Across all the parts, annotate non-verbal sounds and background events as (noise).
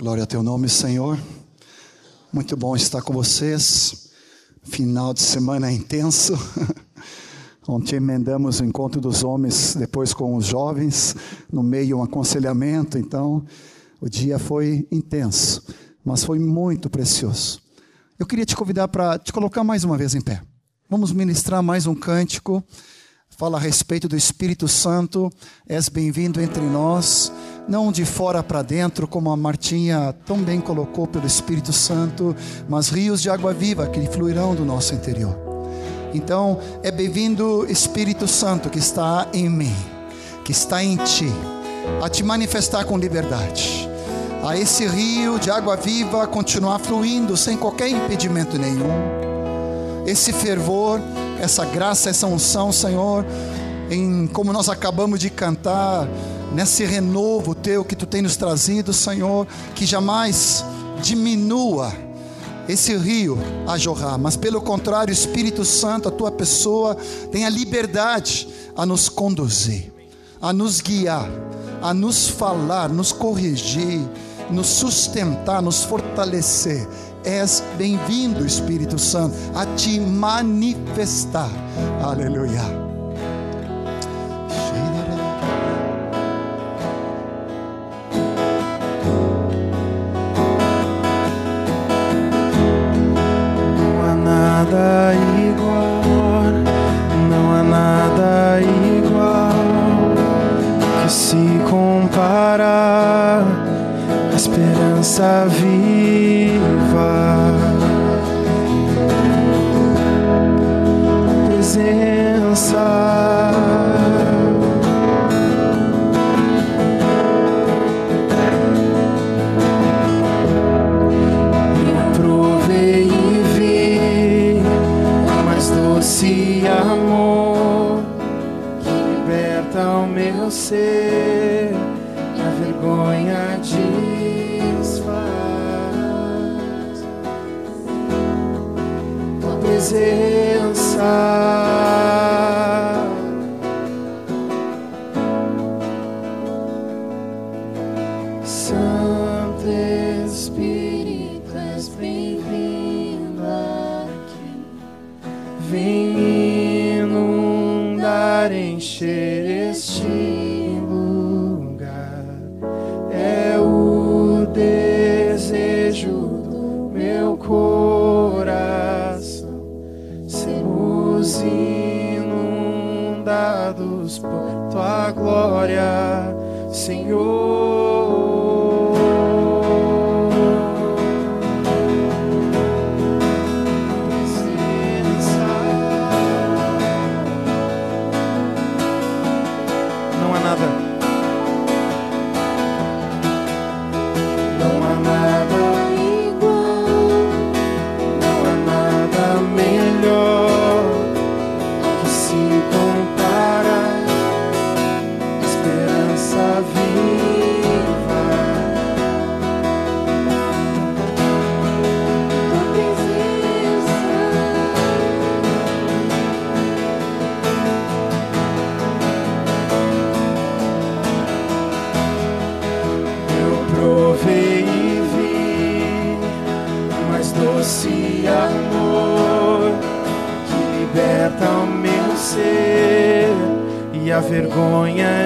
Glória a teu nome, Senhor. Muito bom estar com vocês. Final de semana intenso. (laughs) Ontem emendamos o encontro dos homens, depois com os jovens, no meio um aconselhamento. Então, o dia foi intenso, mas foi muito precioso. Eu queria te convidar para te colocar mais uma vez em pé. Vamos ministrar mais um cântico. Fala a respeito do Espírito Santo. És bem-vindo entre nós não de fora para dentro, como a Martinha tão bem colocou pelo Espírito Santo, mas rios de água viva que fluirão do nosso interior. Então, é bem-vindo Espírito Santo que está em mim, que está em ti, a te manifestar com liberdade. A esse rio de água viva continuar fluindo sem qualquer impedimento nenhum. Esse fervor, essa graça, essa unção, Senhor, em como nós acabamos de cantar, nesse renovo teu que tu tem nos trazido, Senhor, que jamais diminua esse rio a jorrar, mas pelo contrário, Espírito Santo, a tua pessoa, tem a liberdade a nos conduzir, a nos guiar, a nos falar, nos corrigir, nos sustentar, nos fortalecer. És bem-vindo, Espírito Santo, a te manifestar. Aleluia. nossa vida. encher. vergonha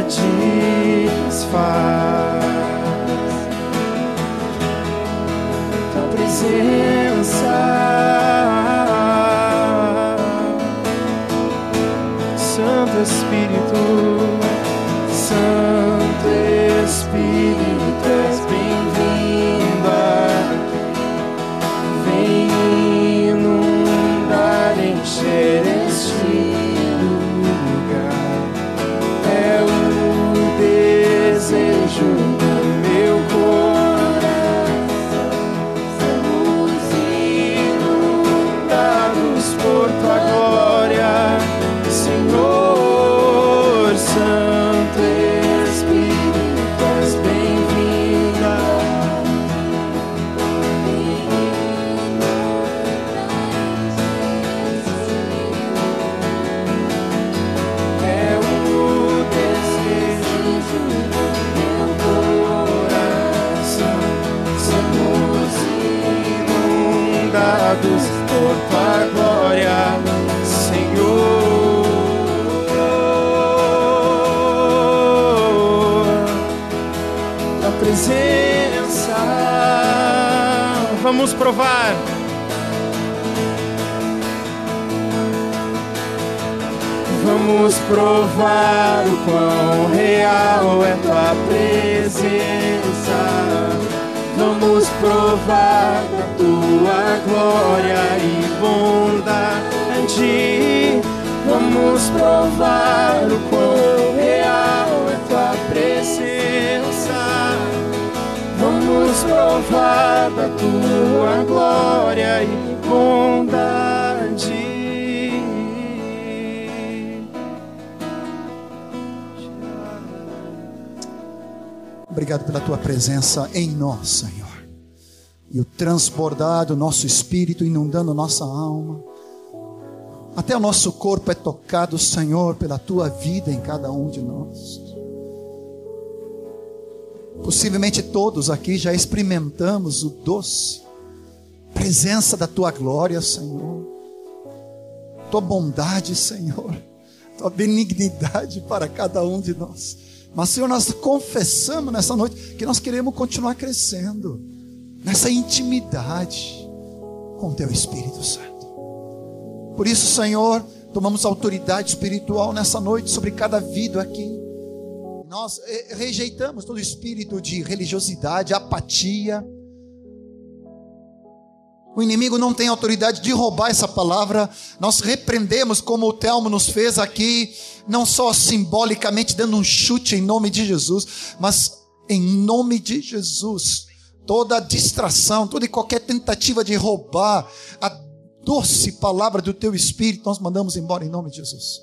Provar. Vamos provar o quão real é tua presença. Vamos provar tua glória e bondade. Vamos provar o quão real é tua presença. Vamos provar da tua glória e bondade. Obrigado pela tua presença em nós, Senhor. E o transbordar do nosso espírito, inundando nossa alma. Até o nosso corpo é tocado, Senhor, pela tua vida em cada um de nós. Possivelmente todos aqui já experimentamos o doce presença da tua glória, Senhor. Tua bondade, Senhor. Tua benignidade para cada um de nós. Mas, Senhor, nós confessamos nessa noite que nós queremos continuar crescendo nessa intimidade com o Teu Espírito Santo. Por isso, Senhor, tomamos autoridade espiritual nessa noite sobre cada vida aqui. Nós eh, rejeitamos todo espírito de religiosidade, apatia. O inimigo não tem autoridade de roubar essa palavra. Nós repreendemos, como o Telmo nos fez aqui, não só simbolicamente dando um chute em nome de Jesus, mas em nome de Jesus. Toda distração, toda e qualquer tentativa de roubar a doce palavra do teu espírito, nós mandamos embora em nome de Jesus.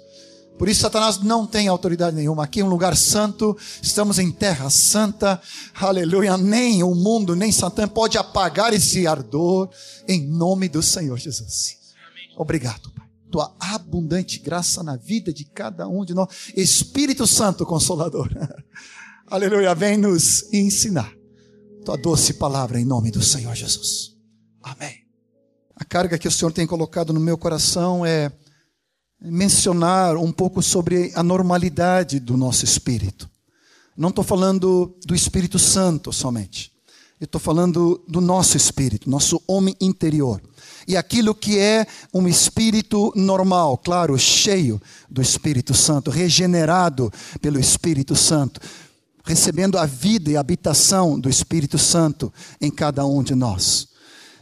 Por isso, Satanás não tem autoridade nenhuma. Aqui é um lugar santo, estamos em terra santa, aleluia. Nem o mundo, nem Satã pode apagar esse ardor, em nome do Senhor Jesus. Obrigado, Pai. Tua abundante graça na vida de cada um de nós. Espírito Santo Consolador, (laughs) aleluia, vem nos ensinar. Tua doce palavra em nome do Senhor Jesus. Amém. A carga que o Senhor tem colocado no meu coração é mencionar um pouco sobre a normalidade do nosso espírito. Não estou falando do Espírito Santo somente. Eu estou falando do nosso espírito, nosso homem interior. E aquilo que é um espírito normal, claro, cheio do Espírito Santo, regenerado pelo Espírito Santo, recebendo a vida e a habitação do Espírito Santo em cada um de nós.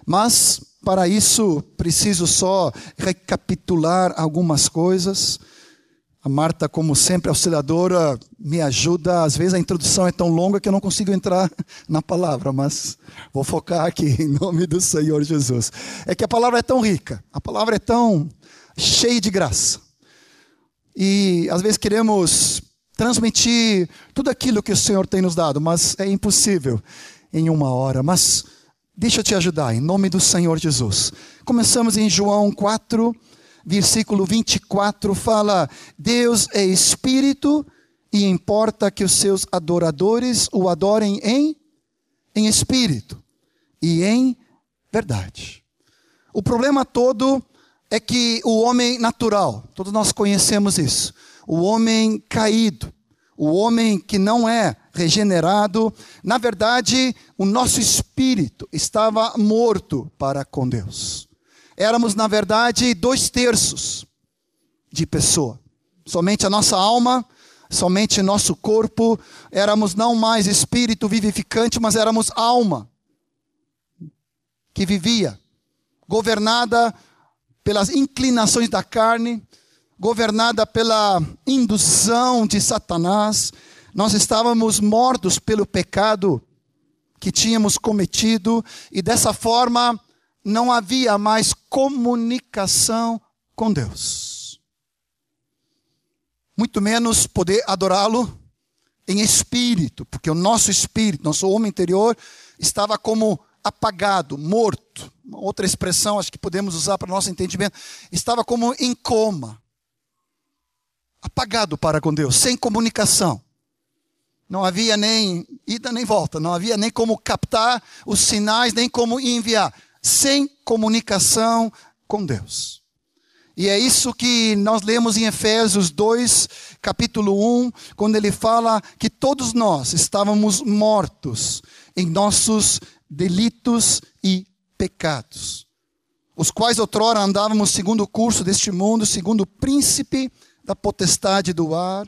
Mas para isso, preciso só recapitular algumas coisas. A Marta, como sempre, auxiliadora, me ajuda. Às vezes a introdução é tão longa que eu não consigo entrar (laughs) na palavra, mas vou focar aqui (laughs) em nome do Senhor Jesus. É que a palavra é tão rica, a palavra é tão cheia de graça. E às vezes queremos transmitir tudo aquilo que o Senhor tem nos dado, mas é impossível em uma hora. Mas Deixa eu te ajudar, em nome do Senhor Jesus. Começamos em João 4, versículo 24, fala: Deus é espírito e importa que os seus adoradores o adorem em, em espírito e em verdade. O problema todo é que o homem natural, todos nós conhecemos isso, o homem caído, o homem que não é regenerado, na verdade, o nosso espírito estava morto para com Deus. Éramos, na verdade, dois terços de pessoa. Somente a nossa alma, somente nosso corpo, éramos não mais espírito vivificante, mas éramos alma que vivia, governada pelas inclinações da carne, governada pela indução de Satanás. Nós estávamos mortos pelo pecado que tínhamos cometido e dessa forma não havia mais comunicação com Deus. Muito menos poder adorá-lo em espírito, porque o nosso espírito, nosso homem interior, estava como apagado, morto. Outra expressão, acho que podemos usar para nosso entendimento, estava como em coma apagado para com Deus, sem comunicação. Não havia nem ida nem volta, não havia nem como captar os sinais, nem como enviar. Sem comunicação com Deus. E é isso que nós lemos em Efésios 2, capítulo 1, quando ele fala que todos nós estávamos mortos em nossos delitos e pecados, os quais outrora andávamos segundo o curso deste mundo, segundo o príncipe da potestade do ar,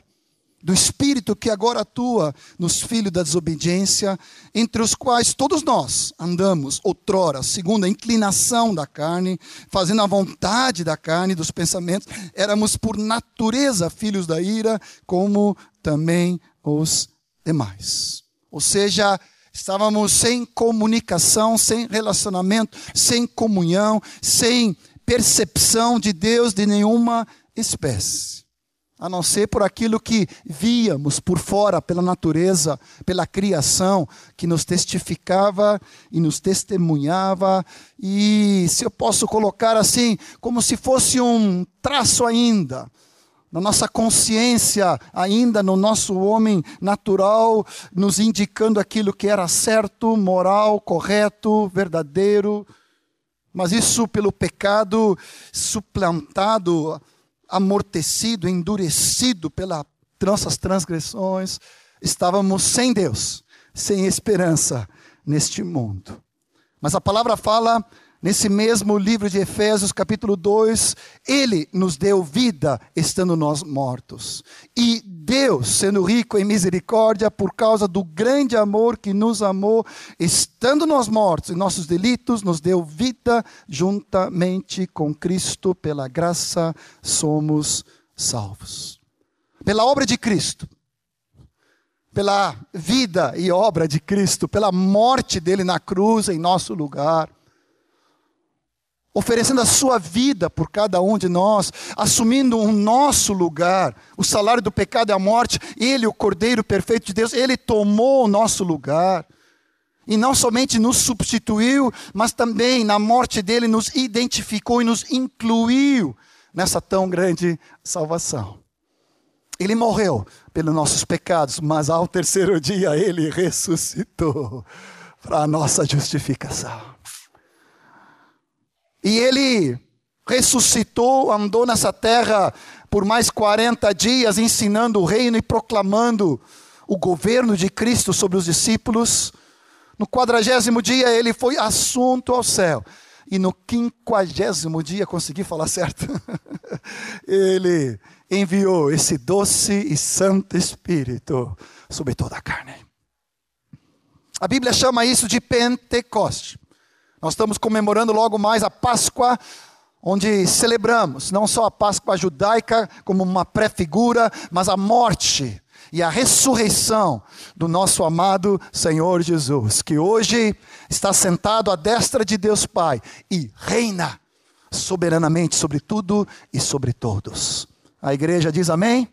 do Espírito que agora atua nos filhos da desobediência, entre os quais todos nós andamos outrora, segundo a inclinação da carne, fazendo a vontade da carne, dos pensamentos, éramos por natureza filhos da ira, como também os demais. Ou seja, estávamos sem comunicação, sem relacionamento, sem comunhão, sem percepção de Deus de nenhuma espécie a não ser por aquilo que víamos por fora, pela natureza, pela criação, que nos testificava e nos testemunhava, e se eu posso colocar assim, como se fosse um traço ainda, na nossa consciência, ainda no nosso homem natural, nos indicando aquilo que era certo, moral, correto, verdadeiro, mas isso pelo pecado suplantado amortecido, endurecido pelas nossas transgressões, estávamos sem Deus, sem esperança neste mundo. Mas a palavra fala Nesse mesmo livro de Efésios, capítulo 2, ele nos deu vida estando nós mortos. E Deus, sendo rico em misericórdia, por causa do grande amor que nos amou, estando nós mortos em nossos delitos, nos deu vida juntamente com Cristo, pela graça somos salvos. Pela obra de Cristo, pela vida e obra de Cristo, pela morte dele na cruz em nosso lugar oferecendo a sua vida por cada um de nós, assumindo o nosso lugar. O salário do pecado é a morte, ele, o Cordeiro perfeito de Deus, ele tomou o nosso lugar. E não somente nos substituiu, mas também na morte dele nos identificou e nos incluiu nessa tão grande salvação. Ele morreu pelos nossos pecados, mas ao terceiro dia ele ressuscitou para a nossa justificação. E ele ressuscitou, andou nessa terra por mais 40 dias, ensinando o reino e proclamando o governo de Cristo sobre os discípulos. No quadragésimo dia, ele foi assunto ao céu. E no quinquagésimo dia, consegui falar certo, (laughs) ele enviou esse doce e santo Espírito sobre toda a carne. A Bíblia chama isso de Pentecoste. Nós estamos comemorando logo mais a Páscoa, onde celebramos não só a Páscoa judaica como uma pré-figura, mas a morte e a ressurreição do nosso amado Senhor Jesus, que hoje está sentado à destra de Deus Pai e reina soberanamente sobre tudo e sobre todos. A igreja diz amém?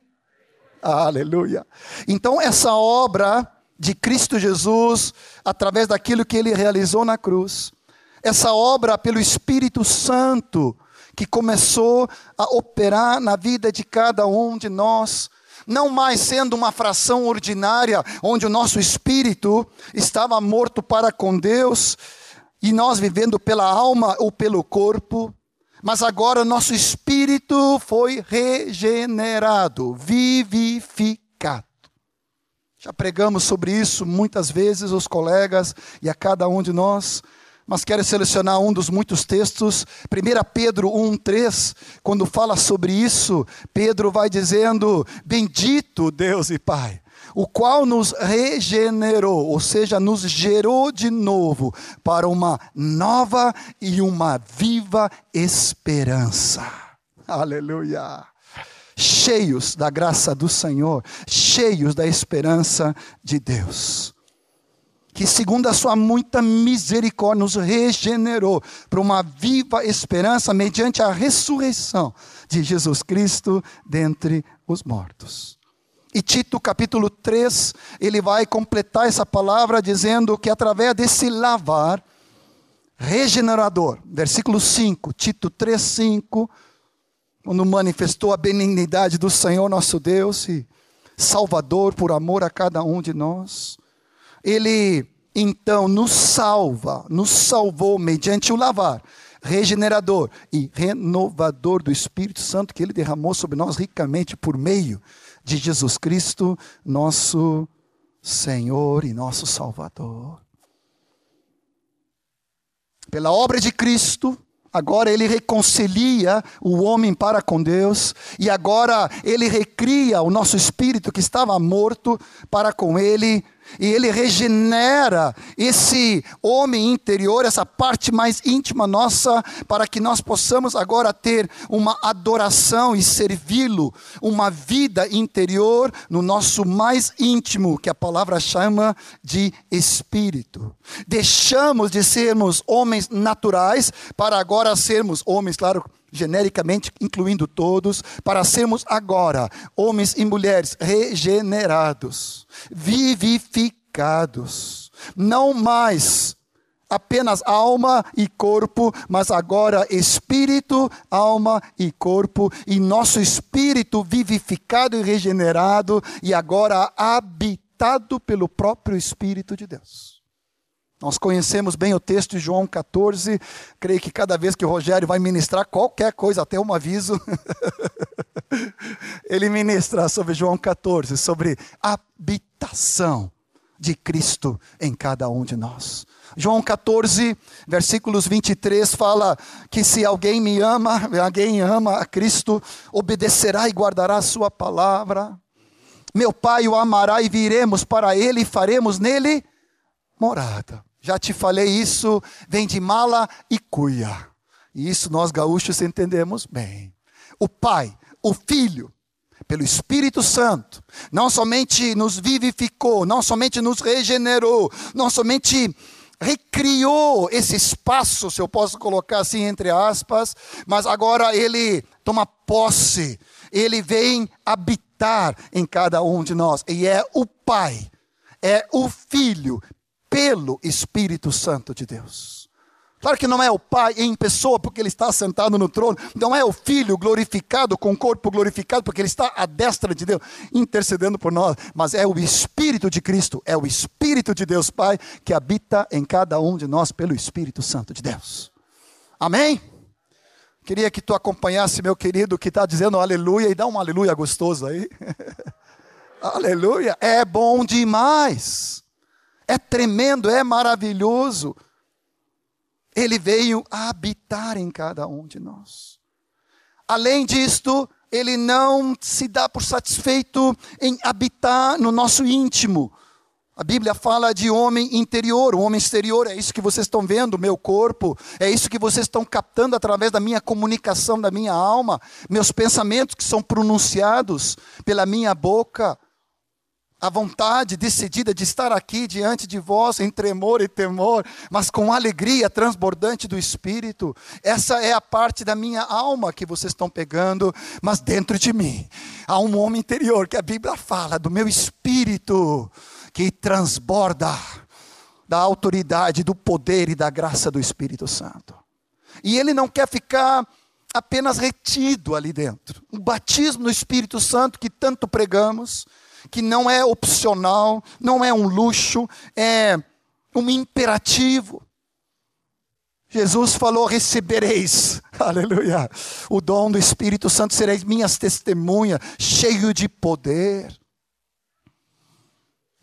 Aleluia. Então, essa obra de Cristo Jesus, através daquilo que ele realizou na cruz, essa obra pelo Espírito Santo que começou a operar na vida de cada um de nós, não mais sendo uma fração ordinária, onde o nosso espírito estava morto para com Deus e nós vivendo pela alma ou pelo corpo, mas agora nosso espírito foi regenerado, vivificado. Já pregamos sobre isso muitas vezes, os colegas e a cada um de nós mas quero selecionar um dos muitos textos, 1 Pedro 1,3, quando fala sobre isso, Pedro vai dizendo: Bendito Deus e Pai, o qual nos regenerou, ou seja, nos gerou de novo para uma nova e uma viva esperança. Aleluia! Cheios da graça do Senhor, cheios da esperança de Deus que, segundo a sua muita misericórdia, nos regenerou para uma viva esperança mediante a ressurreição de Jesus Cristo dentre os mortos. E Tito capítulo 3, ele vai completar essa palavra dizendo que através desse lavar regenerador, versículo 5, Tito 3, 5, quando manifestou a benignidade do Senhor nosso Deus e Salvador por amor a cada um de nós, ele então nos salva, nos salvou mediante o lavar, regenerador e renovador do Espírito Santo que ele derramou sobre nós ricamente por meio de Jesus Cristo, nosso Senhor e nosso Salvador. Pela obra de Cristo, Agora ele reconcilia o homem para com Deus, e agora ele recria o nosso espírito que estava morto para com ele e ele regenera esse homem interior, essa parte mais íntima nossa, para que nós possamos agora ter uma adoração e servi-lo, uma vida interior no nosso mais íntimo, que a palavra chama de espírito. Deixamos de sermos homens naturais para agora sermos homens, claro, genericamente incluindo todos, para sermos agora homens e mulheres regenerados, vivificados, não mais apenas alma e corpo, mas agora espírito, alma e corpo, e nosso espírito vivificado e regenerado, e agora habitado pelo próprio Espírito de Deus. Nós conhecemos bem o texto de João 14. Creio que cada vez que o Rogério vai ministrar qualquer coisa, até um aviso, (laughs) ele ministra sobre João 14, sobre habitação de Cristo em cada um de nós. João 14, versículos 23 fala que se alguém me ama, alguém ama a Cristo, obedecerá e guardará a sua palavra. Meu Pai o amará e viremos para ele e faremos nele morada. Já te falei isso, vem de mala e cuia. E isso nós gaúchos entendemos bem. O Pai, o Filho, pelo Espírito Santo, não somente nos vivificou, não somente nos regenerou, não somente recriou esse espaço, se eu posso colocar assim entre aspas, mas agora ele toma posse, ele vem habitar em cada um de nós, e é o Pai, é o Filho, pelo Espírito Santo de Deus. Claro que não é o Pai em pessoa, porque ele está sentado no trono, não é o Filho glorificado, com o corpo glorificado, porque ele está à destra de Deus, intercedendo por nós, mas é o Espírito de Cristo, é o Espírito de Deus Pai, que habita em cada um de nós pelo Espírito Santo de Deus. Amém? Queria que tu acompanhasse meu querido que está dizendo aleluia e dá um aleluia gostoso aí. (laughs) aleluia, é bom demais é tremendo, é maravilhoso. Ele veio habitar em cada um de nós. Além disto, ele não se dá por satisfeito em habitar no nosso íntimo. A Bíblia fala de homem interior, o homem exterior, é isso que vocês estão vendo, meu corpo, é isso que vocês estão captando através da minha comunicação, da minha alma, meus pensamentos que são pronunciados pela minha boca a vontade decidida de estar aqui diante de vós em tremor e temor, mas com alegria transbordante do Espírito. Essa é a parte da minha alma que vocês estão pegando, mas dentro de mim há um homem interior que a Bíblia fala do meu espírito que transborda da autoridade, do poder e da graça do Espírito Santo. E ele não quer ficar apenas retido ali dentro. O batismo no Espírito Santo que tanto pregamos, que não é opcional, não é um luxo, é um imperativo. Jesus falou: recebereis, (laughs) aleluia, o dom do Espírito Santo, sereis minhas testemunhas, cheio de poder.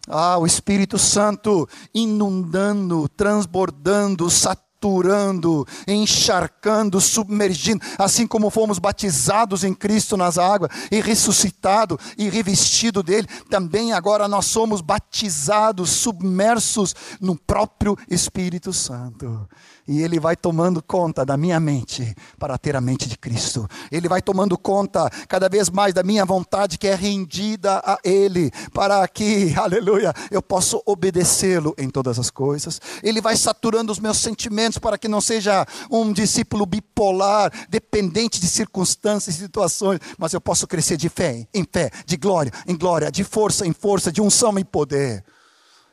Ah, o Espírito Santo inundando, transbordando, saturando saturando, encharcando, submergindo, assim como fomos batizados em Cristo nas águas e ressuscitado e revestido dele, também agora nós somos batizados, submersos no próprio Espírito Santo. E ele vai tomando conta da minha mente para ter a mente de Cristo. Ele vai tomando conta cada vez mais da minha vontade que é rendida a ele, para que, (laughs) aleluia, eu possa obedecê-lo em todas as coisas. Ele vai saturando os meus sentimentos para que não seja um discípulo bipolar, dependente de circunstâncias e situações, mas eu posso crescer de fé em fé, de glória em glória, de força em força, de unção em poder.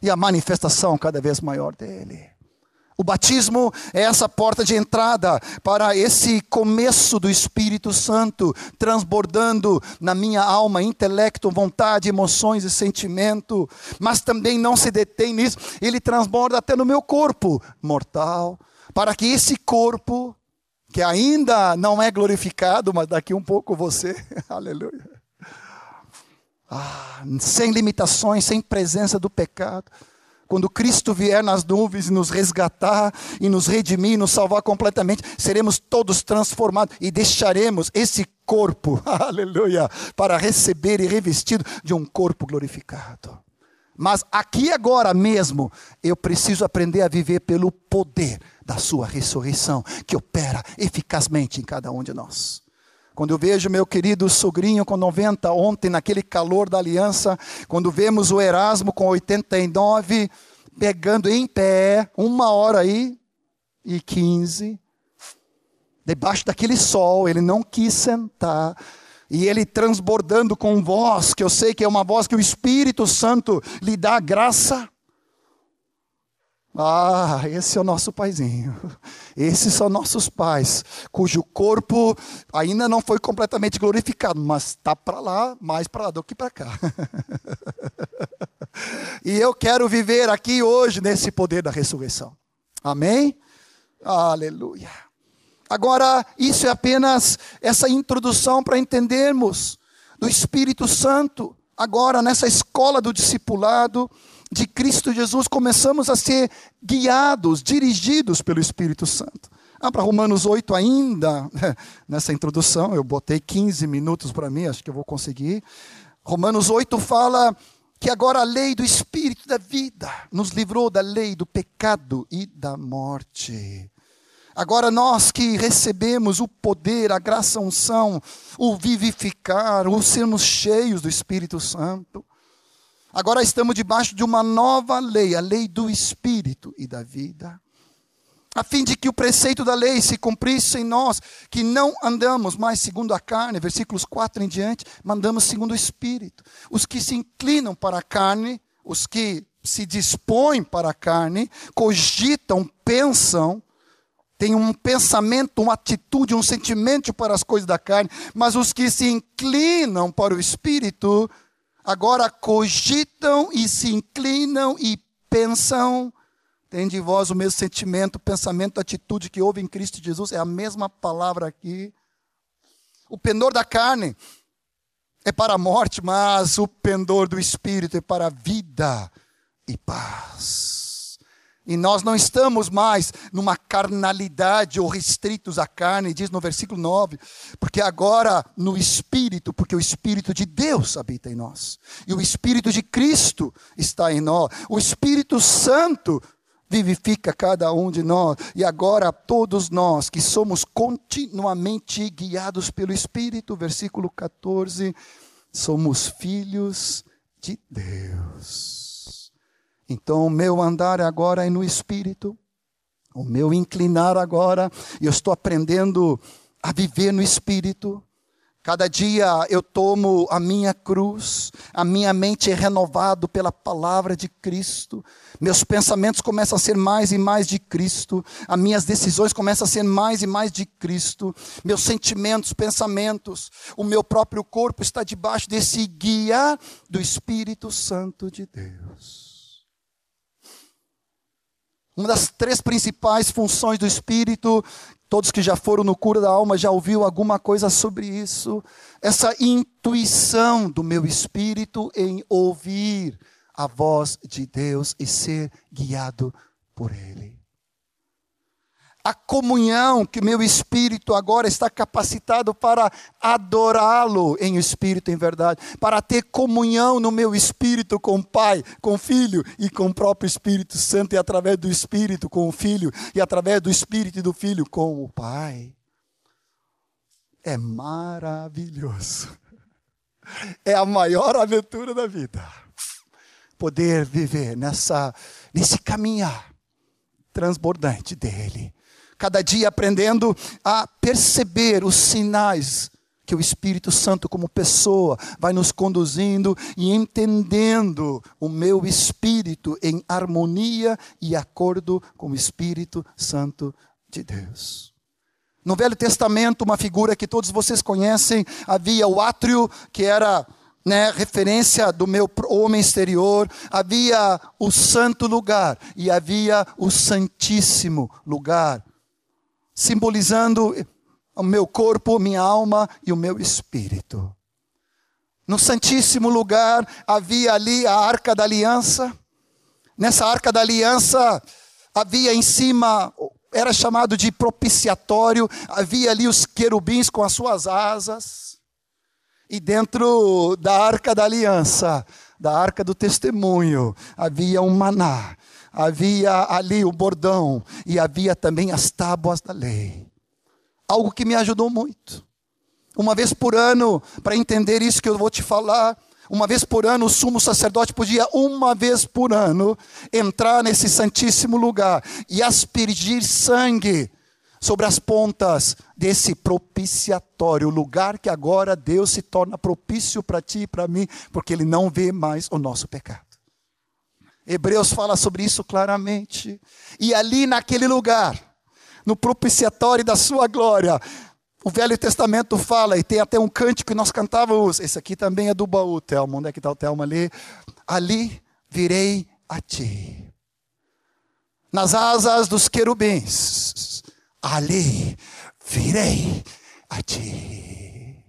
E a manifestação cada vez maior dele. O batismo é essa porta de entrada para esse começo do Espírito Santo, transbordando na minha alma, intelecto, vontade, emoções e sentimento, mas também não se detém nisso, ele transborda até no meu corpo mortal, para que esse corpo que ainda não é glorificado, mas daqui um pouco você. (laughs) Aleluia. Ah, sem limitações, sem presença do pecado. Quando Cristo vier nas nuvens e nos resgatar e nos redimir, nos salvar completamente, seremos todos transformados e deixaremos esse corpo, (laughs) aleluia, para receber e revestido de um corpo glorificado. Mas aqui agora mesmo, eu preciso aprender a viver pelo poder da sua ressurreição, que opera eficazmente em cada um de nós. Quando eu vejo meu querido sogrinho com 90 ontem, naquele calor da aliança, quando vemos o Erasmo com 89, pegando em pé, uma hora aí e 15, debaixo daquele sol, ele não quis sentar, e ele transbordando com voz, que eu sei que é uma voz que o Espírito Santo lhe dá graça. Ah, esse é o nosso paizinho. Esses são nossos pais, cujo corpo ainda não foi completamente glorificado, mas está para lá, mais para lá do que para cá. (laughs) e eu quero viver aqui hoje nesse poder da ressurreição. Amém? Aleluia. Agora, isso é apenas essa introdução para entendermos do Espírito Santo. Agora, nessa escola do discipulado, de Cristo Jesus, começamos a ser guiados, dirigidos pelo Espírito Santo. Ah, para Romanos 8 ainda, (laughs) nessa introdução, eu botei 15 minutos para mim, acho que eu vou conseguir. Romanos 8 fala que agora a lei do Espírito da vida nos livrou da lei do pecado e da morte. Agora nós que recebemos o poder, a graça, a unção, o vivificar, o sermos cheios do Espírito Santo, Agora estamos debaixo de uma nova lei, a lei do Espírito e da vida. A fim de que o preceito da lei se cumprisse em nós, que não andamos mais segundo a carne, versículos 4 em diante, mandamos segundo o Espírito. Os que se inclinam para a carne, os que se dispõem para a carne, cogitam, pensam, têm um pensamento, uma atitude, um sentimento para as coisas da carne, mas os que se inclinam para o Espírito, agora cogitam e se inclinam e pensam. Tem de vós o mesmo sentimento, pensamento, atitude que houve em Cristo Jesus, é a mesma palavra aqui. O pendor da carne é para a morte, mas o pendor do espírito é para a vida e paz. E nós não estamos mais numa carnalidade ou restritos à carne, diz no versículo 9, porque agora no Espírito, porque o Espírito de Deus habita em nós, e o Espírito de Cristo está em nós, o Espírito Santo vivifica cada um de nós, e agora todos nós que somos continuamente guiados pelo Espírito, versículo 14, somos filhos de Deus. Então, o meu andar agora é no espírito, o meu inclinar agora, eu estou aprendendo a viver no espírito. Cada dia eu tomo a minha cruz, a minha mente é renovada pela palavra de Cristo, meus pensamentos começam a ser mais e mais de Cristo, as minhas decisões começam a ser mais e mais de Cristo, meus sentimentos, pensamentos, o meu próprio corpo está debaixo desse guia do Espírito Santo de Deus. Uma das três principais funções do Espírito, todos que já foram no cura da alma já ouviu alguma coisa sobre isso. Essa intuição do meu espírito em ouvir a voz de Deus e ser guiado por Ele a comunhão que meu espírito agora está capacitado para adorá-lo em espírito em verdade, para ter comunhão no meu espírito com o Pai, com o Filho e com o próprio Espírito Santo e através do Espírito com o Filho e através do Espírito e do Filho com o Pai. É maravilhoso. (laughs) É a maior aventura da vida. Poder viver nessa nesse caminhar transbordante dele cada dia aprendendo a perceber os sinais que o Espírito Santo, como pessoa, vai nos conduzindo e entendendo o meu espírito em harmonia e acordo com o Espírito Santo de Deus. No Velho Testamento, uma figura que todos vocês conhecem, havia o átrio, que era né, referência do meu homem exterior, havia o santo lugar e havia o santíssimo lugar simbolizando o meu corpo, minha alma e o meu espírito. No Santíssimo Lugar havia ali a Arca da Aliança. Nessa Arca da Aliança havia em cima, era chamado de propiciatório, havia ali os querubins com as suas asas. E dentro da Arca da Aliança, da Arca do Testemunho, havia um maná, havia ali o bordão e havia também as tábuas da lei. Algo que me ajudou muito. Uma vez por ano, para entender isso que eu vou te falar, uma vez por ano, o sumo sacerdote podia, uma vez por ano, entrar nesse santíssimo lugar e aspergir sangue sobre as pontas desse propiciatório, o lugar que agora Deus se torna propício para ti e para mim, porque Ele não vê mais o nosso pecado. Hebreus fala sobre isso claramente. E ali naquele lugar, no propiciatório da sua glória, o Velho Testamento fala, e tem até um cântico que nós cantávamos, esse aqui também é do baú, Telmo, onde é que está o Telmo ali? Ali virei a ti. Nas asas dos querubins, ali virei a ti.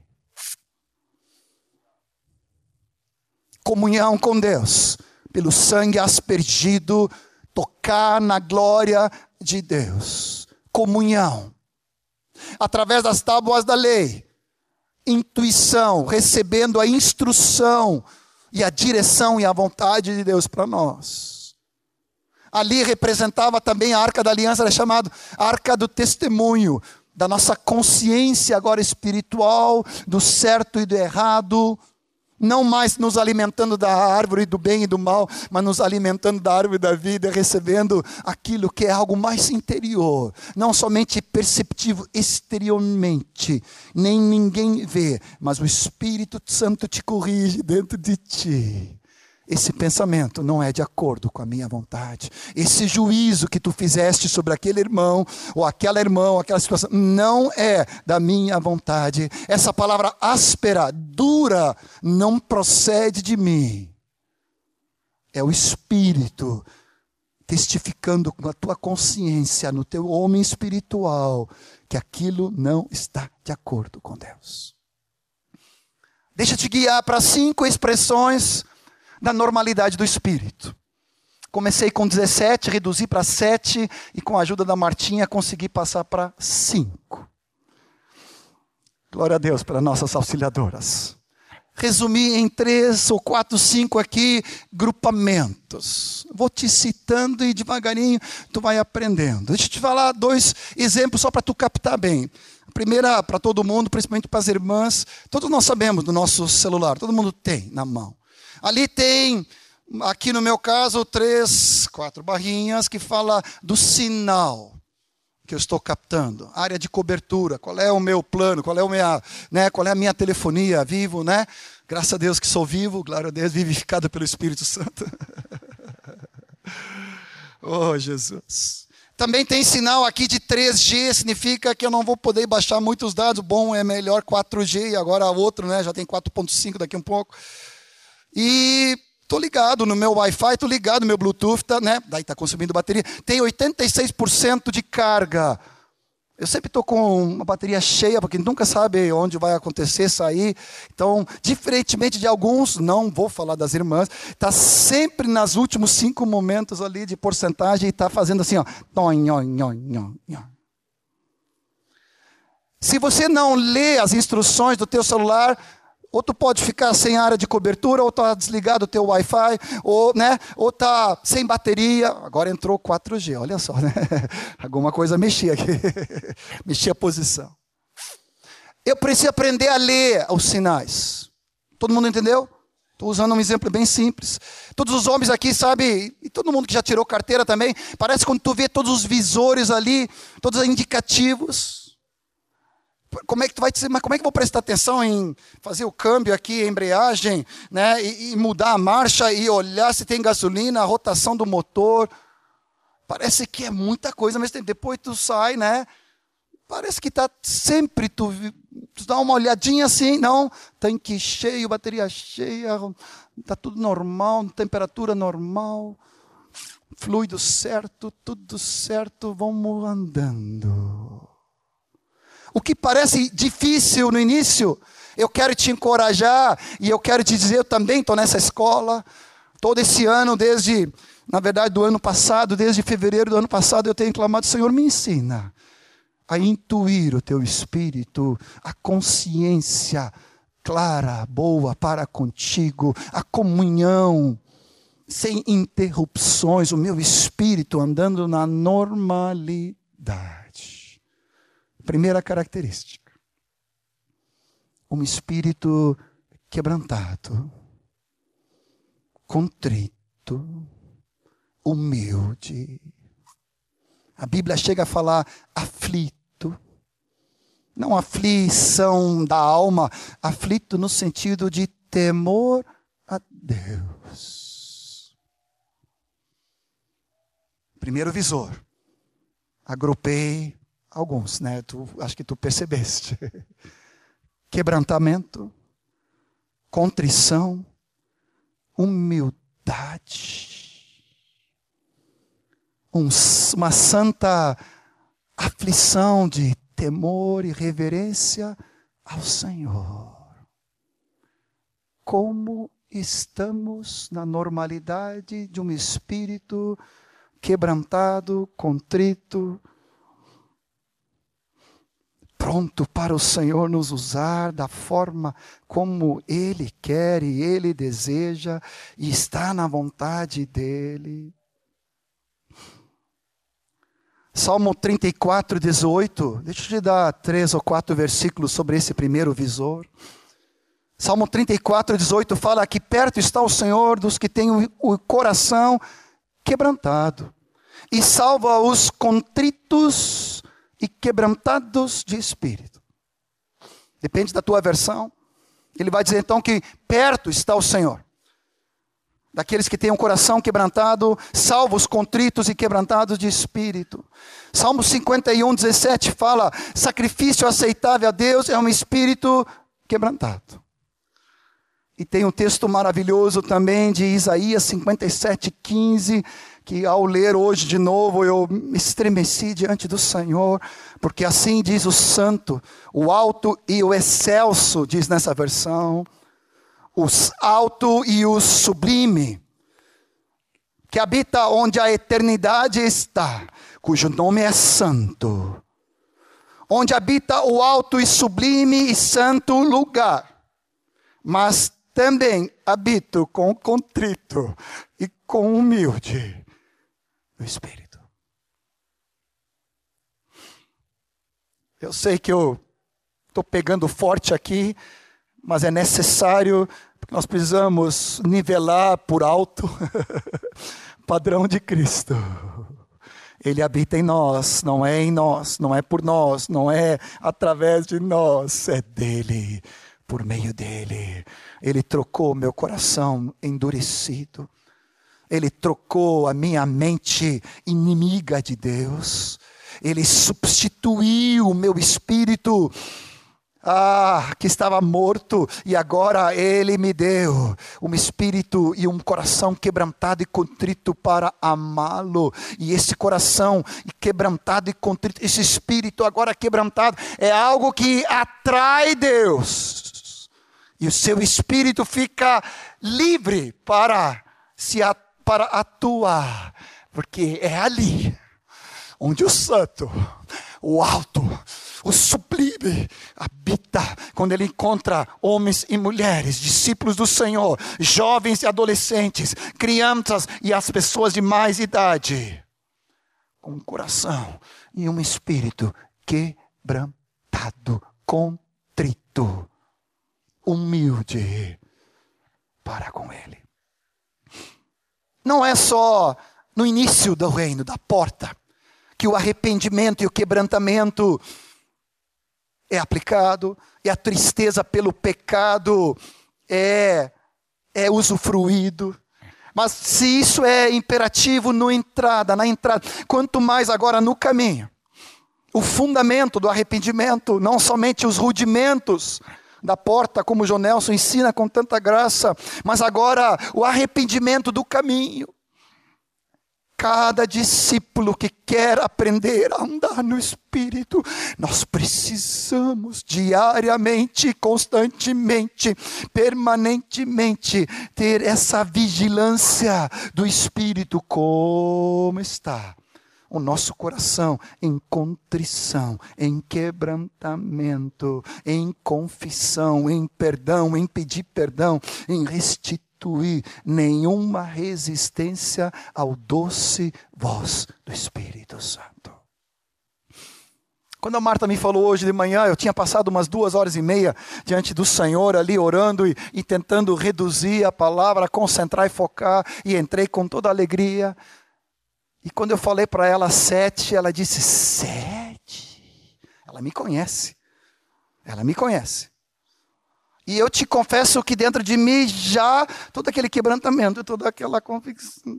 Comunhão com Deus, pelo sangue aspergido, tocar na glória de Deus. Comunhão através das tábuas da lei, intuição, recebendo a instrução e a direção e a vontade de Deus para nós. Ali representava também a arca da aliança, era chamado arca do testemunho, da nossa consciência agora espiritual, do certo e do errado, não mais nos alimentando da árvore do bem e do mal, mas nos alimentando da árvore da vida, recebendo aquilo que é algo mais interior, não somente perceptivo exteriormente, nem ninguém vê, mas o Espírito Santo te corrige dentro de ti esse pensamento não é de acordo com a minha vontade. Esse juízo que tu fizeste sobre aquele irmão, ou aquela irmã, ou aquela situação, não é da minha vontade. Essa palavra áspera, dura, não procede de mim. É o Espírito testificando com a tua consciência, no teu homem espiritual, que aquilo não está de acordo com Deus. Deixa eu te guiar para cinco expressões da normalidade do espírito. Comecei com 17, reduzi para 7 e com a ajuda da Martinha consegui passar para 5. Glória a Deus para nossas auxiliadoras. Resumi em três ou quatro, cinco aqui grupamentos. Vou te citando e devagarinho tu vai aprendendo. Deixa eu te falar dois exemplos só para tu captar bem. A primeira para todo mundo, principalmente para as irmãs. Todos nós sabemos do nosso celular, todo mundo tem na mão. Ali tem, aqui no meu caso, três, quatro barrinhas que fala do sinal que eu estou captando, área de cobertura, qual é o meu plano, qual é, o minha, né, qual é a minha telefonia, vivo, né? Graças a Deus que sou vivo, glória a Deus, (laughs) vivificado pelo Espírito Santo. (laughs) oh, Jesus. Também tem sinal aqui de 3G, significa que eu não vou poder baixar muitos dados. Bom, é melhor 4G, e agora outro, né? Já tem 4.5 daqui um pouco. E tô ligado no meu Wi-Fi, tô ligado no meu Bluetooth, tá, né? Daí tá consumindo bateria. Tem 86% de carga. Eu sempre estou com uma bateria cheia, porque nunca sabe onde vai acontecer, sair. Então, diferentemente de alguns, não vou falar das irmãs, está sempre nos últimos cinco momentos ali de porcentagem e está fazendo assim, ó. Se você não lê as instruções do teu celular, ou tu pode ficar sem área de cobertura, ou está desligado o teu Wi-Fi, ou né, ou está sem bateria. Agora entrou 4G, olha só, né? (laughs) Alguma coisa mexia aqui, (laughs) mexia a posição. Eu preciso aprender a ler os sinais. Todo mundo entendeu? Estou usando um exemplo bem simples. Todos os homens aqui, sabe, e todo mundo que já tirou carteira também, parece quando tu vê todos os visores ali, todos os indicativos como é que tu vai dizer, mas como é que eu vou prestar atenção em fazer o câmbio aqui, a embreagem, né, e, e mudar a marcha e olhar se tem gasolina, a rotação do motor? Parece que é muita coisa, mas depois tu sai, né? Parece que está sempre, tu, tu dá uma olhadinha assim, não, tanque cheio, bateria cheia, está tudo normal, temperatura normal, fluido certo, tudo certo, vamos andando. O que parece difícil no início, eu quero te encorajar e eu quero te dizer, eu também estou nessa escola. Todo esse ano, desde, na verdade, do ano passado, desde fevereiro do ano passado, eu tenho clamado, Senhor, me ensina a intuir o teu espírito, a consciência clara, boa para contigo, a comunhão sem interrupções, o meu espírito andando na normalidade. Primeira característica. Um espírito quebrantado, contrito, humilde. A Bíblia chega a falar aflito. Não aflição da alma, aflito no sentido de temor a Deus. Primeiro visor. Agrupei alguns, né? Tu, acho que tu percebeste. (laughs) Quebrantamento, contrição, humildade, um, uma santa aflição de temor e reverência ao Senhor. Como estamos na normalidade de um espírito quebrantado, contrito, pronto para o Senhor nos usar da forma como Ele quer e Ele deseja e está na vontade dEle. Salmo 34, 18. Deixa eu te dar três ou quatro versículos sobre esse primeiro visor. Salmo 34, 18 fala que perto está o Senhor dos que têm o coração quebrantado e salva os contritos e quebrantados de espírito. Depende da tua versão. Ele vai dizer então que perto está o Senhor daqueles que têm um coração quebrantado, salvos, contritos e quebrantados de espírito. Salmo 51, 17 fala: sacrifício aceitável a Deus é um espírito quebrantado. E tem um texto maravilhoso também de Isaías 57, 15, que ao ler hoje de novo eu me estremeci diante do Senhor, porque assim diz o Santo, o alto e o excelso, diz nessa versão o alto e o sublime, que habita onde a eternidade está, cujo nome é Santo, onde habita o alto e sublime e santo lugar, mas também habito com contrito e com humilde no espírito. Eu sei que eu estou pegando forte aqui, mas é necessário, porque nós precisamos nivelar por alto (laughs) padrão de Cristo. Ele habita em nós, não é em nós, não é por nós, não é através de nós, é dele, por meio dele. Ele trocou meu coração endurecido. Ele trocou a minha mente inimiga de Deus. Ele substituiu o meu espírito ah, que estava morto e agora ele me deu um espírito e um coração quebrantado e contrito para amá-lo. E esse coração quebrantado e contrito, esse espírito agora quebrantado, é algo que atrai Deus. E o seu espírito fica livre para se para atuar, porque é ali onde o santo, o alto, o sublime habita quando ele encontra homens e mulheres, discípulos do Senhor, jovens e adolescentes, crianças e as pessoas de mais idade, com um coração e um espírito quebrantado, contrito, humilde para com ele. Não é só no início do reino, da porta, que o arrependimento e o quebrantamento é aplicado, e a tristeza pelo pecado é, é usufruído. Mas se isso é imperativo no entrada, na entrada, quanto mais agora no caminho. O fundamento do arrependimento, não somente os rudimentos da porta, como o João Nelson ensina com tanta graça, mas agora o arrependimento do caminho cada discípulo que quer aprender a andar no Espírito, nós precisamos diariamente, constantemente, permanentemente ter essa vigilância do Espírito. Como está? O nosso coração em contrição, em quebrantamento, em confissão, em perdão, em pedir perdão, em restituir nenhuma resistência ao doce voz do Espírito Santo. Quando a Marta me falou hoje de manhã, eu tinha passado umas duas horas e meia diante do Senhor ali orando e, e tentando reduzir a palavra, concentrar e focar, e entrei com toda alegria. E quando eu falei para ela sete, ela disse: sete? Ela me conhece. Ela me conhece. E eu te confesso que dentro de mim já todo aquele quebrantamento, toda aquela convicção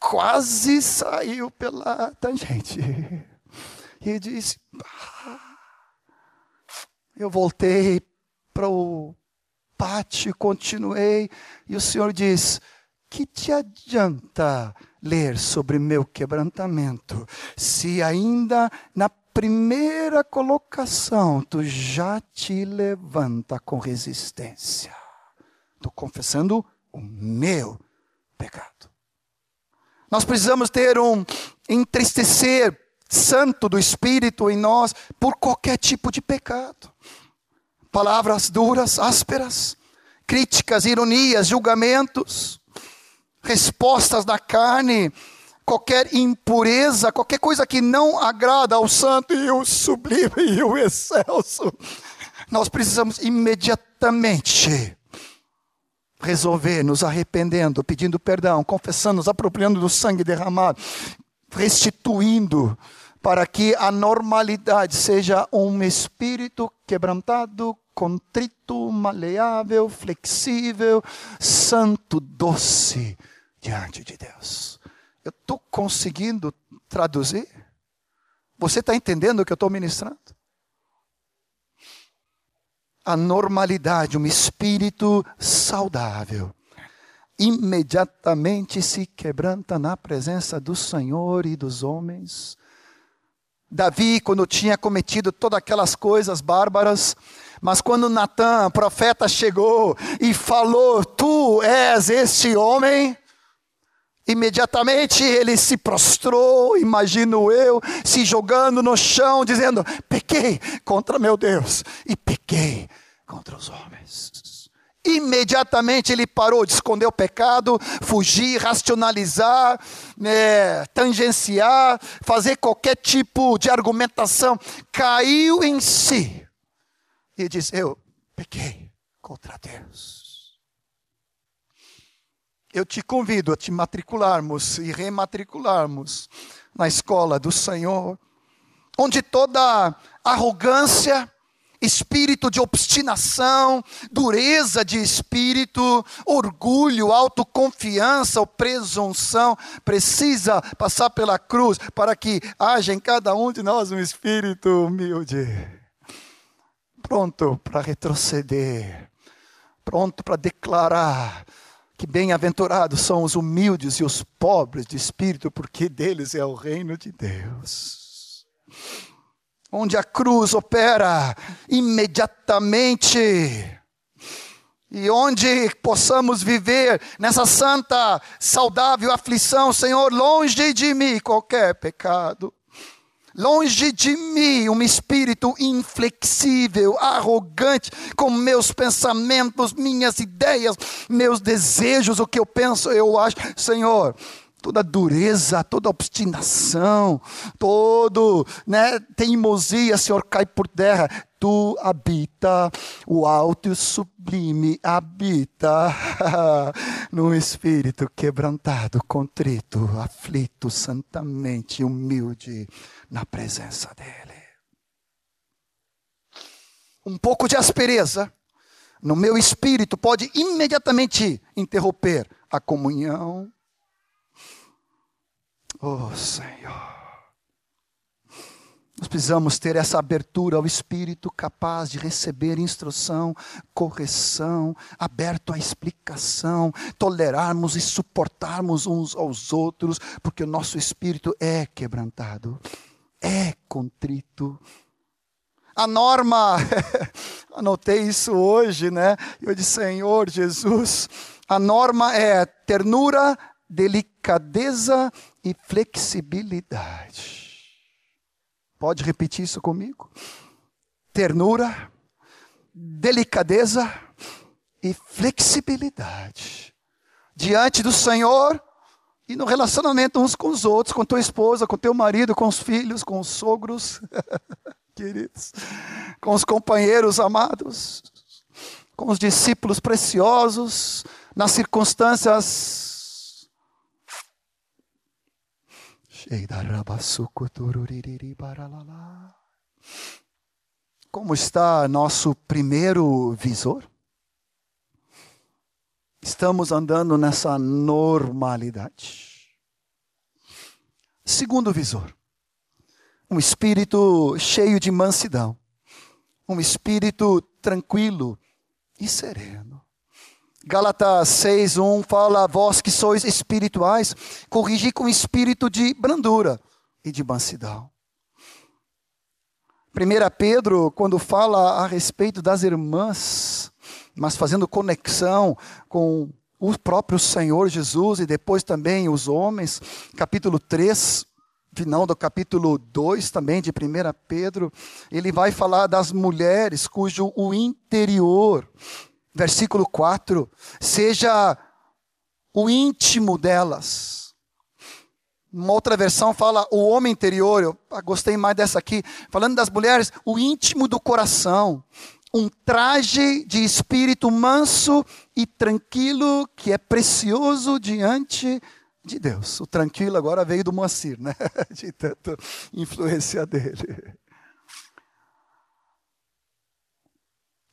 quase saiu pela tangente. (laughs) E disse: eu voltei para o pátio, continuei, e o Senhor diz: que te adianta ler sobre meu quebrantamento, se ainda na primeira colocação tu já te levanta com resistência? Estou confessando o meu pecado. Nós precisamos ter um entristecer santo do Espírito em nós por qualquer tipo de pecado. Palavras duras, ásperas, críticas, ironias, julgamentos respostas da carne, qualquer impureza, qualquer coisa que não agrada ao santo e o sublime e o excelso, nós precisamos imediatamente resolver, nos arrependendo, pedindo perdão, confessando, nos apropriando do sangue derramado, restituindo, para que a normalidade seja um espírito quebrantado, contrito, maleável, flexível, santo, doce diante de Deus. Eu estou conseguindo traduzir? Você está entendendo o que eu estou ministrando? A normalidade, um espírito saudável, imediatamente se quebranta na presença do Senhor e dos homens. Davi, quando tinha cometido todas aquelas coisas bárbaras, mas quando Natan, profeta, chegou e falou: Tu és este homem, imediatamente ele se prostrou, imagino eu, se jogando no chão, dizendo: Pequei contra meu Deus e pequei contra os homens. Imediatamente ele parou de esconder o pecado, fugir, racionalizar, né, tangenciar, fazer qualquer tipo de argumentação. Caiu em si e diz: Eu pequei contra Deus. Eu te convido a te matricularmos e rematricularmos na escola do Senhor, onde toda arrogância, espírito de obstinação, dureza de espírito, orgulho, autoconfiança ou presunção, precisa passar pela cruz para que haja em cada um de nós um espírito humilde, pronto para retroceder, pronto para declarar que bem-aventurados são os humildes e os pobres de espírito, porque deles é o reino de Deus onde a cruz opera imediatamente e onde possamos viver nessa santa, saudável aflição, Senhor, longe de mim qualquer pecado. Longe de mim um espírito inflexível, arrogante, com meus pensamentos, minhas ideias, meus desejos, o que eu penso, eu acho. Senhor, toda dureza, toda obstinação, todo, né, teimosia, Senhor, cai por terra. Tu habita o alto e o sublime, habita (laughs) no espírito quebrantado, contrito, aflito, santamente humilde na presença dele. Um pouco de aspereza no meu espírito pode imediatamente interromper a comunhão, Oh Senhor. Nós precisamos ter essa abertura ao Espírito capaz de receber instrução, correção, aberto à explicação, tolerarmos e suportarmos uns aos outros, porque o nosso espírito é quebrantado, é contrito. A norma, (laughs) anotei isso hoje, né? Eu disse, Senhor Jesus, a norma é ternura, delicadeza e flexibilidade. Pode repetir isso comigo? Ternura, delicadeza e flexibilidade. Diante do Senhor e no relacionamento uns com os outros, com tua esposa, com teu marido, com os filhos, com os sogros, (laughs) queridos, com os companheiros amados, com os discípulos preciosos, nas circunstâncias como está nosso primeiro visor? Estamos andando nessa normalidade. Segundo visor, um espírito cheio de mansidão, um espírito tranquilo e sereno. Gálatas 6:1 fala: "Vós que sois espirituais, corrigi com espírito de brandura e de mansidão." 1 Pedro, quando fala a respeito das irmãs, mas fazendo conexão com o próprio Senhor Jesus e depois também os homens, capítulo 3, final do capítulo 2 também de 1 Pedro, ele vai falar das mulheres cujo o interior versículo 4, seja o íntimo delas. Uma outra versão fala o homem interior, eu gostei mais dessa aqui. Falando das mulheres, o íntimo do coração. Um traje de espírito manso e tranquilo que é precioso diante de Deus. O tranquilo agora veio do Moacir, né? (laughs) De tanto influência dele.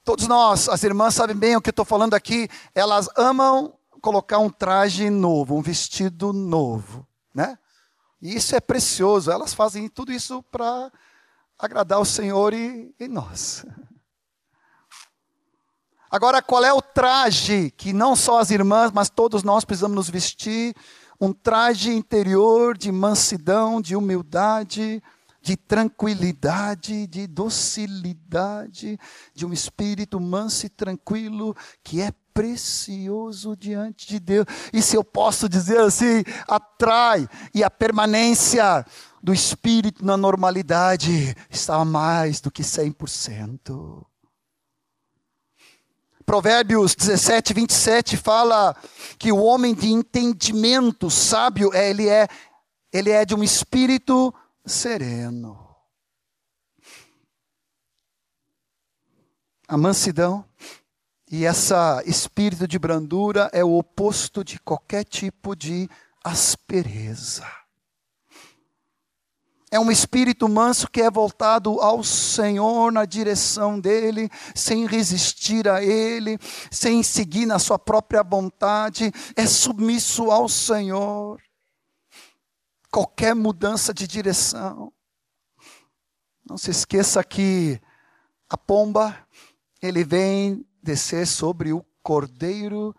Todos nós, as irmãs sabem bem o que estou falando aqui, elas amam colocar um traje novo, um vestido novo, né? E isso é precioso, elas fazem tudo isso para agradar o Senhor e, e nós. (laughs) Agora, qual é o traje que não só as irmãs, mas todos nós precisamos nos vestir? Um traje interior de mansidão, de humildade, de tranquilidade, de docilidade, de um espírito manso e tranquilo que é precioso diante de Deus. E se eu posso dizer assim, atrai e a permanência do espírito na normalidade está mais do que 100%. Provérbios 17, 27 fala que o homem de entendimento sábio, ele é, ele é de um espírito sereno. A mansidão e esse espírito de brandura é o oposto de qualquer tipo de aspereza. É um espírito manso que é voltado ao Senhor, na direção dele, sem resistir a ele, sem seguir na sua própria vontade, é submisso ao Senhor qualquer mudança de direção. Não se esqueça que a pomba, ele vem descer sobre o Cordeiro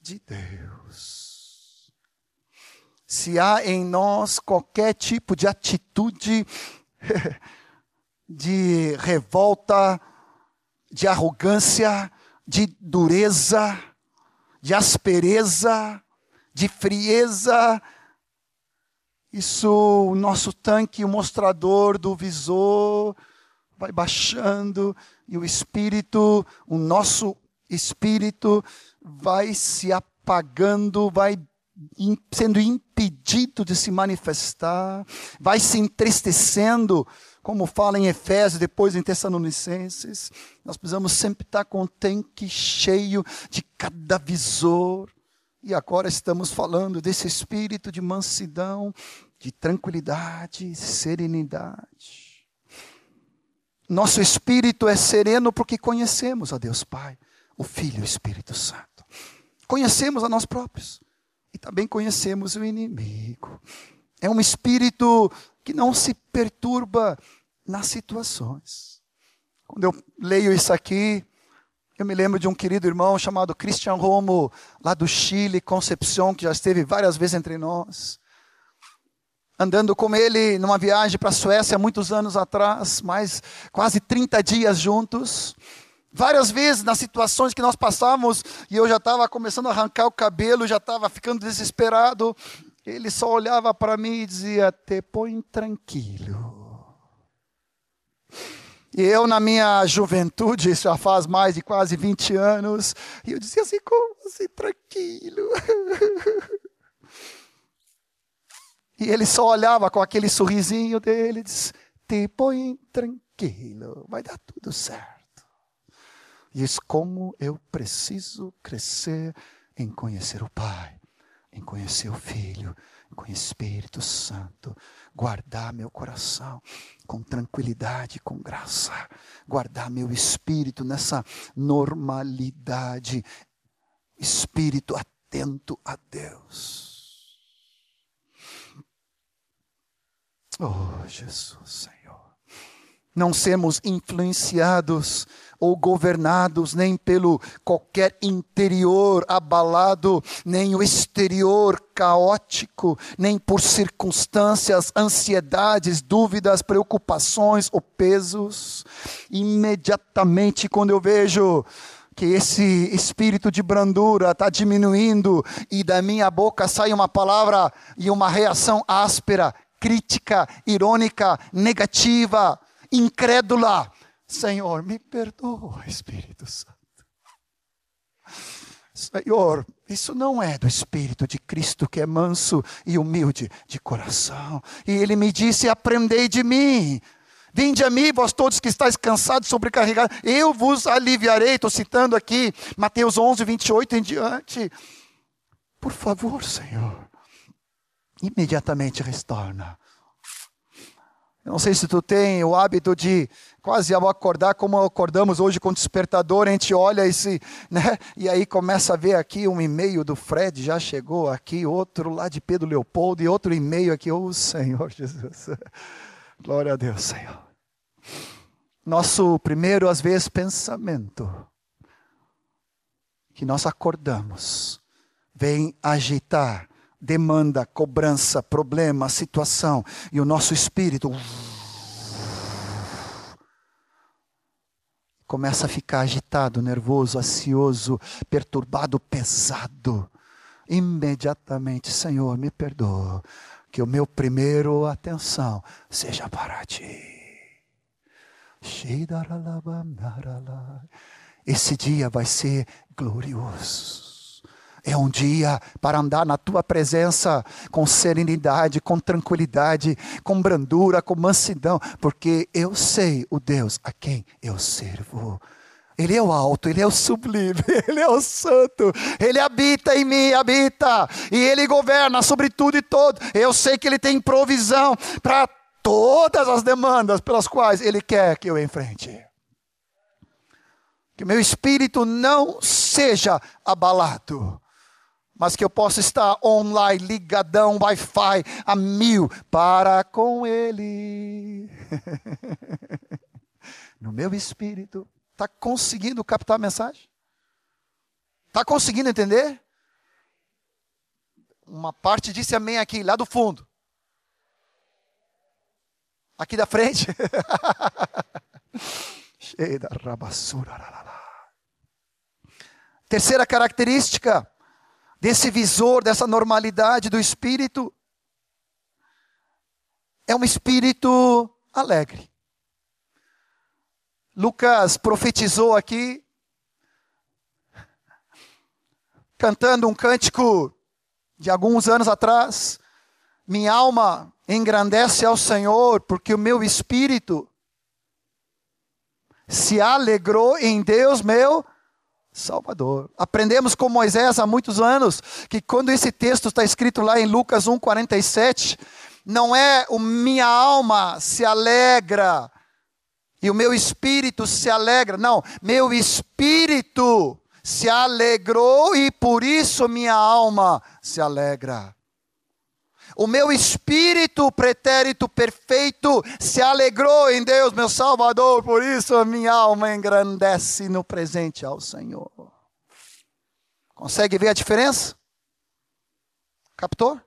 de Deus. Se há em nós qualquer tipo de atitude (laughs) de revolta, de arrogância, de dureza, de aspereza, de frieza, isso, o nosso tanque, o mostrador do visor vai baixando e o espírito, o nosso espírito vai se apagando, vai sendo impedido de se manifestar, vai se entristecendo, como fala em Efésios, depois em Tessalonicenses. Nós precisamos sempre estar com o tanque cheio de cada visor, e agora estamos falando desse espírito de mansidão, de tranquilidade, serenidade. Nosso espírito é sereno porque conhecemos a Deus Pai, o Filho e o Espírito Santo. Conhecemos a nós próprios e também conhecemos o inimigo. É um espírito que não se perturba nas situações. Quando eu leio isso aqui, eu me lembro de um querido irmão chamado Christian Romo, lá do Chile, Concepción, que já esteve várias vezes entre nós. Andando com ele numa viagem para a Suécia muitos anos atrás, mais quase 30 dias juntos. Várias vezes nas situações que nós passávamos, e eu já estava começando a arrancar o cabelo, já estava ficando desesperado, ele só olhava para mim e dizia: Te põe tranquilo. E eu, na minha juventude, isso já faz mais de quase 20 anos, e eu dizia assim, como assim, tranquilo. (laughs) E ele só olhava com aquele sorrisinho dele e disse, te põe tranquilo, vai dar tudo certo. E isso como eu preciso crescer em conhecer o Pai, em conhecer o Filho, com o Espírito Santo, guardar meu coração com tranquilidade, com graça, guardar meu espírito nessa normalidade, espírito atento a Deus. Oh, Jesus, Senhor. Não sermos influenciados ou governados nem pelo qualquer interior abalado, nem o exterior caótico, nem por circunstâncias, ansiedades, dúvidas, preocupações ou pesos. Imediatamente quando eu vejo que esse espírito de brandura está diminuindo e da minha boca sai uma palavra e uma reação áspera, crítica, irônica, negativa, incrédula, Senhor, me perdoa, Espírito Santo. Senhor, isso não é do Espírito de Cristo que é manso e humilde de coração. E ele me disse: Aprendei de mim. Vinde a mim, vós todos que estáis cansados, sobrecarregados, eu vos aliviarei. Estou citando aqui Mateus 11, 28 em diante. Por favor, Senhor, imediatamente restaura eu não sei se tu tem o hábito de quase ao acordar como acordamos hoje com o despertador, a gente olha e se, né? E aí começa a ver aqui um e-mail do Fred, já chegou aqui, outro lá de Pedro Leopoldo e outro e-mail aqui, oh Senhor Jesus. (laughs) Glória a Deus, Senhor. Nosso primeiro às vezes pensamento que nós acordamos vem agitar demanda, cobrança, problema, situação, e o nosso espírito começa a ficar agitado, nervoso, ansioso, perturbado, pesado. Imediatamente, Senhor, me perdoa, que o meu primeiro atenção seja para ti. Esse dia vai ser glorioso. É um dia para andar na tua presença com serenidade, com tranquilidade, com brandura, com mansidão, porque eu sei o Deus a quem eu servo. Ele é o alto, ele é o sublime, (laughs) ele é o santo, ele habita em mim, habita, e ele governa sobre tudo e todo. Eu sei que ele tem provisão para todas as demandas pelas quais ele quer que eu enfrente. Que meu espírito não seja abalado mas que eu possa estar online, ligadão, Wi-Fi, a mil, para com Ele. (laughs) no meu espírito. Está conseguindo captar a mensagem? Está conseguindo entender? Uma parte disse amém aqui, lá do fundo. Aqui da frente. (laughs) Cheia da rabassura. Terceira característica desse visor, dessa normalidade do espírito, é um espírito alegre. Lucas profetizou aqui, cantando um cântico de alguns anos atrás: Minha alma engrandece ao Senhor, porque o meu espírito se alegrou em Deus, meu Salvador. Aprendemos com Moisés há muitos anos que quando esse texto está escrito lá em Lucas 1,47, não é o minha alma se alegra e o meu espírito se alegra. Não, meu espírito se alegrou e por isso minha alma se alegra. O meu espírito pretérito perfeito se alegrou em Deus, meu Salvador, por isso a minha alma engrandece no presente ao Senhor. Consegue ver a diferença? Captou?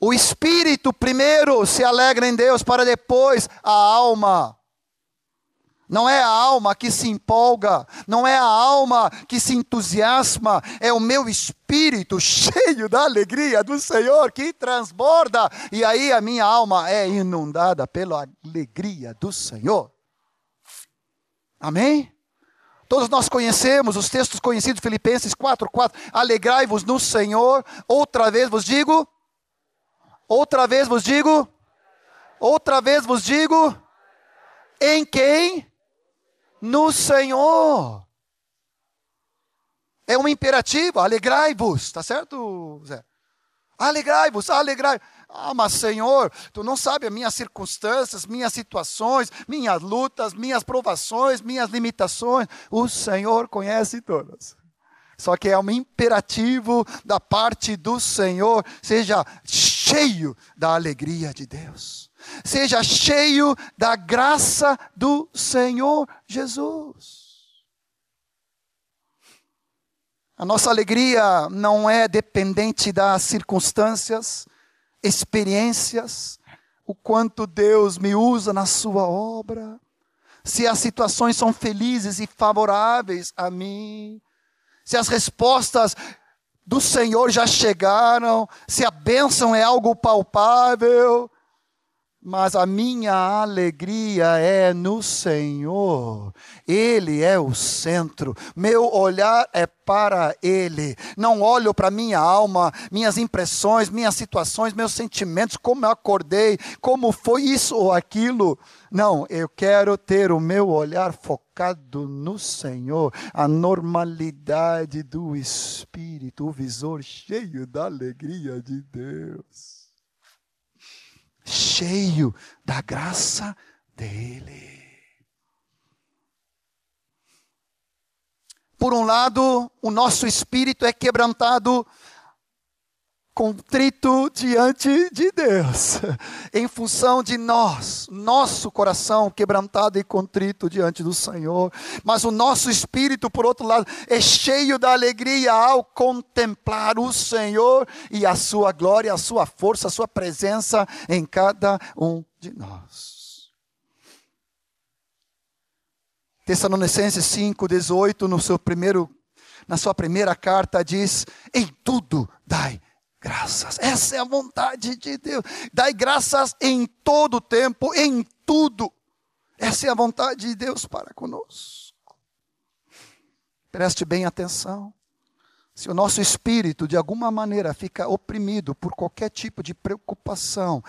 O espírito primeiro se alegra em Deus, para depois a alma. Não é a alma que se empolga, não é a alma que se entusiasma, é o meu espírito (laughs) cheio da alegria do Senhor que transborda, e aí a minha alma é inundada pela alegria do Senhor. Amém? Todos nós conhecemos os textos conhecidos, Filipenses 4, 4. Alegrai-vos no Senhor. Outra vez vos digo. Outra vez vos digo. Outra vez vos digo. Em quem? No Senhor. É um imperativo. Alegrai-vos. Tá certo, Zé? Alegrai-vos, alegrai. Ah, mas Senhor, tu não sabe as minhas circunstâncias, minhas situações, minhas lutas, minhas provações, minhas limitações. O Senhor conhece todas. Só que é um imperativo da parte do Senhor, seja cheio da alegria de Deus. Seja cheio da graça do Senhor Jesus. A nossa alegria não é dependente das circunstâncias, experiências, o quanto Deus me usa na sua obra, se as situações são felizes e favoráveis a mim, se as respostas do Senhor já chegaram, se a bênção é algo palpável, mas a minha alegria é no Senhor. Ele é o centro. Meu olhar é para Ele. Não olho para minha alma, minhas impressões, minhas situações, meus sentimentos, como eu acordei, como foi isso ou aquilo. Não, eu quero ter o meu olhar focado no Senhor, a normalidade do Espírito, o visor cheio da alegria de Deus cheio da graça dele. Por um lado, o nosso espírito é quebrantado contrito diante de Deus, em função de nós, nosso coração quebrantado e contrito diante do Senhor, mas o nosso espírito, por outro lado, é cheio da alegria ao contemplar o Senhor e a sua glória, a sua força, a sua presença em cada um de nós. Tessalonicenses 5:18 no seu primeiro na sua primeira carta diz: "Em tudo dai graças. Essa é a vontade de Deus. Dai graças em todo tempo, em tudo. Essa é a vontade de Deus para conosco. Preste bem atenção. Se o nosso espírito, de alguma maneira, fica oprimido por qualquer tipo de preocupação,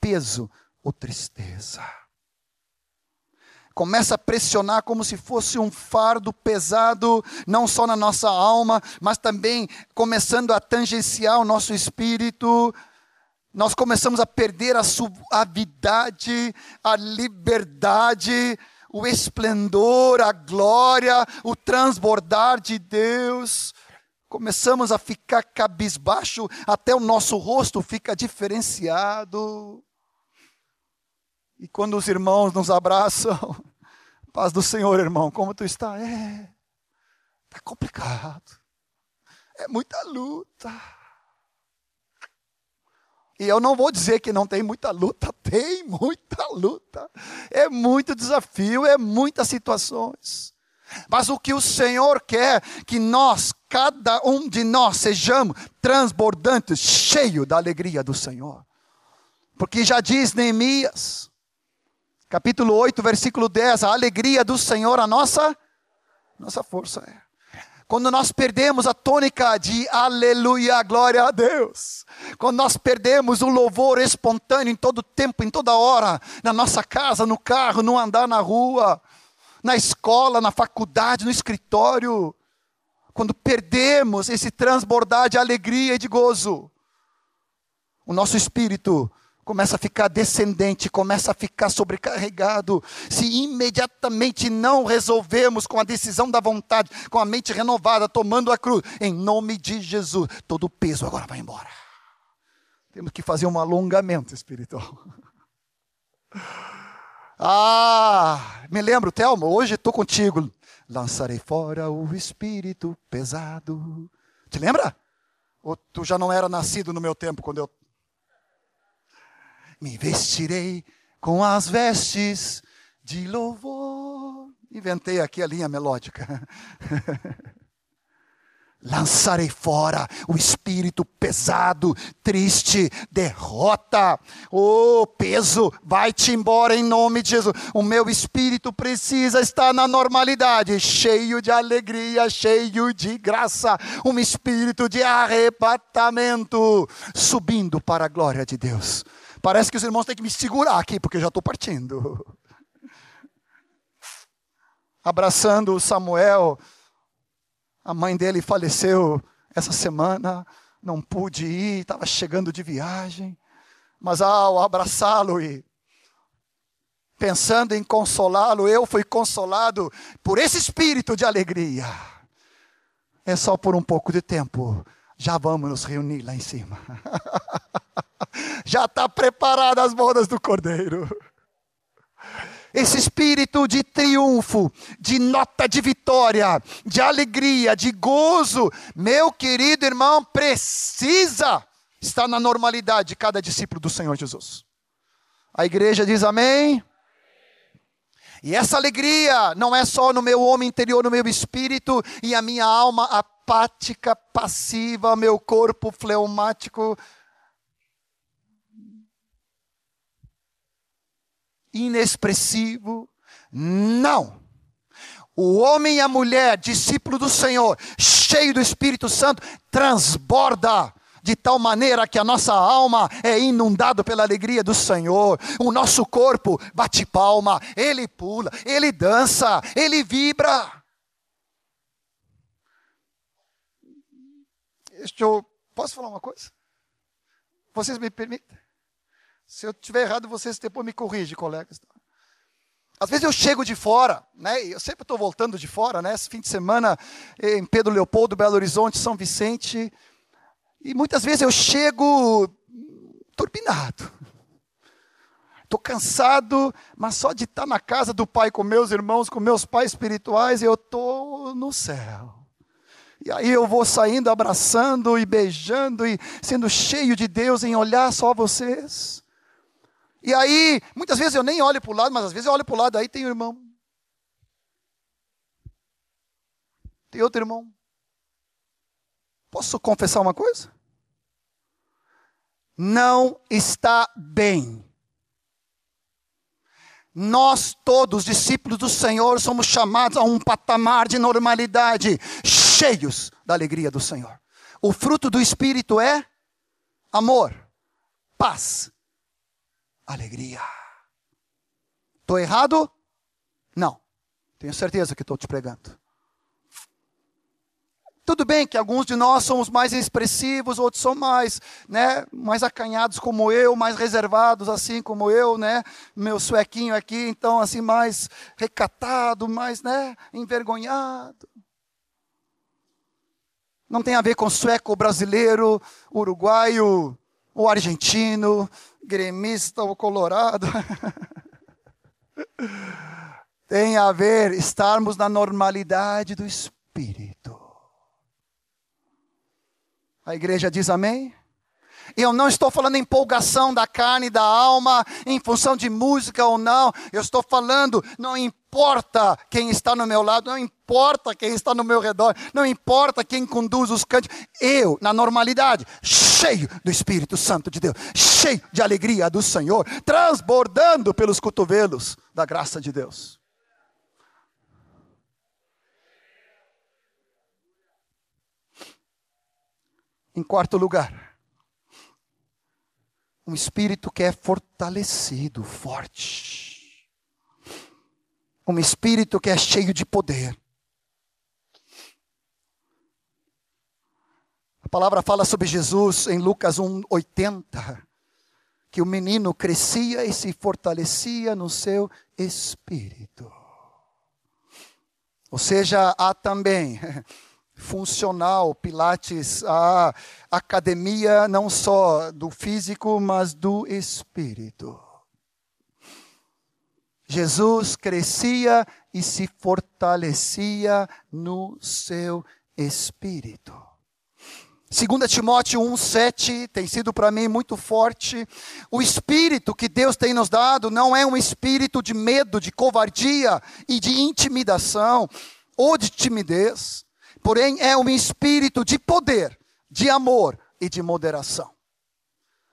peso ou tristeza, começa a pressionar como se fosse um fardo pesado, não só na nossa alma, mas também começando a tangenciar o nosso espírito. Nós começamos a perder a suavidade, a liberdade, o esplendor, a glória, o transbordar de Deus. Começamos a ficar cabisbaixo, até o nosso rosto fica diferenciado. E quando os irmãos nos abraçam, paz do Senhor, irmão, como tu está? É, tá complicado. É muita luta. E eu não vou dizer que não tem muita luta, (laughs) tem muita luta. É muito desafio, é muitas situações. Mas o que o Senhor quer que nós, cada um de nós, sejamos transbordantes, cheios da alegria do Senhor. Porque já diz Neemias, capítulo 8, versículo 10, a alegria do Senhor, a nossa, nossa força é. Quando nós perdemos a tônica de aleluia, glória a Deus. Quando nós perdemos o louvor espontâneo em todo tempo, em toda hora, na nossa casa, no carro, no andar na rua, na escola, na faculdade, no escritório. Quando perdemos esse transbordar de alegria e de gozo, o nosso espírito começa a ficar descendente, começa a ficar sobrecarregado. Se imediatamente não resolvemos com a decisão da vontade, com a mente renovada, tomando a cruz, em nome de Jesus, todo o peso agora vai embora. Temos que fazer um alongamento espiritual. (laughs) Ah, me lembro, Thelma, hoje estou contigo. Lançarei fora o espírito pesado. Te lembra? Ou tu já não era nascido no meu tempo quando eu. Me vestirei com as vestes de louvor. Inventei aqui a linha melódica. (laughs) Lançarei fora o espírito pesado, triste, derrota. O oh, peso, vai-te embora em nome de Jesus. O meu espírito precisa estar na normalidade, cheio de alegria, cheio de graça. Um espírito de arrebatamento, subindo para a glória de Deus. Parece que os irmãos têm que me segurar aqui, porque eu já estou partindo. Abraçando Samuel a mãe dele faleceu essa semana, não pude ir, estava chegando de viagem. Mas ao abraçá-lo e pensando em consolá-lo, eu fui consolado por esse espírito de alegria. É só por um pouco de tempo. Já vamos nos reunir lá em cima. (laughs) (laughs) Já está preparada as bodas do Cordeiro esse espírito de triunfo, de nota de vitória, de alegria, de gozo, meu querido irmão, precisa estar na normalidade de cada discípulo do Senhor Jesus. A igreja diz amém. E essa alegria não é só no meu homem interior, no meu espírito e a minha alma apática, passiva, meu corpo fleumático, inexpressivo. Não. O homem e a mulher, discípulo do Senhor, cheio do Espírito Santo, transborda de tal maneira que a nossa alma é inundada pela alegria do Senhor. O nosso corpo bate palma, ele pula, ele dança, ele vibra. Eu, posso falar uma coisa? Vocês me permitem? Se eu estiver errado, vocês depois me corrigem, colegas. Às vezes eu chego de fora, né? Eu sempre estou voltando de fora, né? Esse fim de semana em Pedro Leopoldo, Belo Horizonte, São Vicente. E muitas vezes eu chego turbinado. Estou cansado, mas só de estar na casa do Pai com meus irmãos, com meus pais espirituais, eu estou no céu. E aí eu vou saindo abraçando e beijando e sendo cheio de Deus em olhar só vocês. E aí, muitas vezes eu nem olho para o lado, mas às vezes eu olho para o lado, aí tem o um irmão. Tem outro irmão. Posso confessar uma coisa? Não está bem. Nós todos, discípulos do Senhor, somos chamados a um patamar de normalidade, cheios da alegria do Senhor. O fruto do Espírito é amor, paz, alegria. Estou errado? Não. Tenho certeza que estou te pregando. Tudo bem que alguns de nós somos mais expressivos, outros são mais, né, mais acanhados como eu, mais reservados assim como eu, né? Meu suequinho aqui, então assim mais recatado, mais, né, envergonhado. Não tem a ver com sueco, brasileiro, uruguaio, ou argentino, gremista ou colorado. (laughs) Tem a ver estarmos na normalidade do espírito. A igreja diz amém? Eu não estou falando empolgação da carne e da alma, em função de música ou não. Eu estou falando, não importa quem está no meu lado, não importa quem está no meu redor, não importa quem conduz os cânticos. Eu, na normalidade, cheio do Espírito Santo de Deus, cheio de alegria do Senhor, transbordando pelos cotovelos da graça de Deus. Em quarto lugar, um espírito que é fortalecido, forte. Um espírito que é cheio de poder. A palavra fala sobre Jesus em Lucas 1:80, que o menino crescia e se fortalecia no seu espírito. Ou seja, há também (laughs) funcional, Pilates, a academia não só do físico, mas do espírito. Jesus crescia e se fortalecia no seu espírito. 2 Timóteo 1,7 tem sido para mim muito forte. O espírito que Deus tem nos dado não é um espírito de medo, de covardia e de intimidação ou de timidez, porém é um espírito de poder, de amor e de moderação.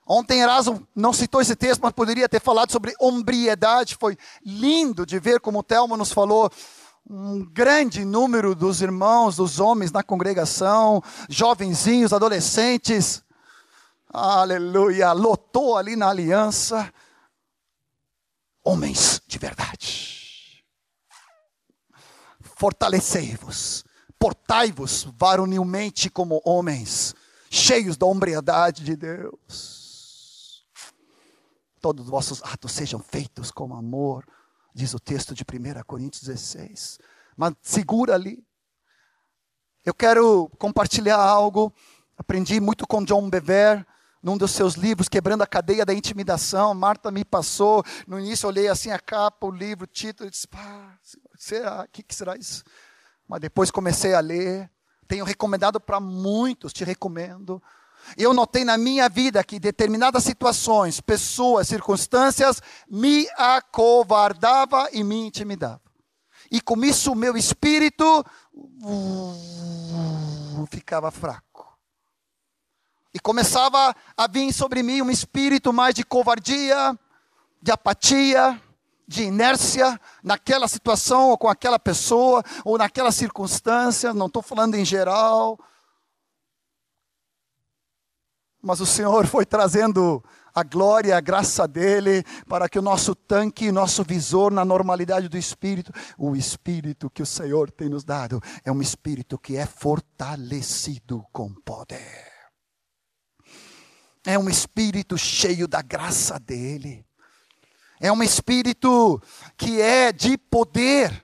Ontem Erasmo não citou esse texto, mas poderia ter falado sobre hombriedade. Foi lindo de ver como o Telmo nos falou um grande número dos irmãos, dos homens na congregação, jovenzinhos, adolescentes, aleluia, lotou ali na aliança, homens de verdade. Fortalecei-vos, portai-vos varonilmente como homens, cheios da hombridade de Deus. Todos os vossos atos sejam feitos com amor, diz o texto de 1 Coríntios 16. Mas segura ali. Eu quero compartilhar algo. Aprendi muito com John Bever, num dos seus livros, Quebrando a Cadeia da Intimidação. Marta me passou. No início, olhei assim a capa, o livro, o título, e disse: Pá, será? O que, que será isso? Mas depois comecei a ler. Tenho recomendado para muitos, te recomendo. Eu notei na minha vida que determinadas situações, pessoas, circunstâncias me acovardava e me intimidava. E com isso o meu espírito uh, ficava fraco. E começava a vir sobre mim um espírito mais de covardia, de apatia, de inércia naquela situação ou com aquela pessoa ou naquela circunstância, não estou falando em geral mas o Senhor foi trazendo a glória, a graça dele, para que o nosso tanque, nosso visor na normalidade do Espírito, o Espírito que o Senhor tem nos dado, é um Espírito que é fortalecido com poder. É um Espírito cheio da graça dele. É um Espírito que é de poder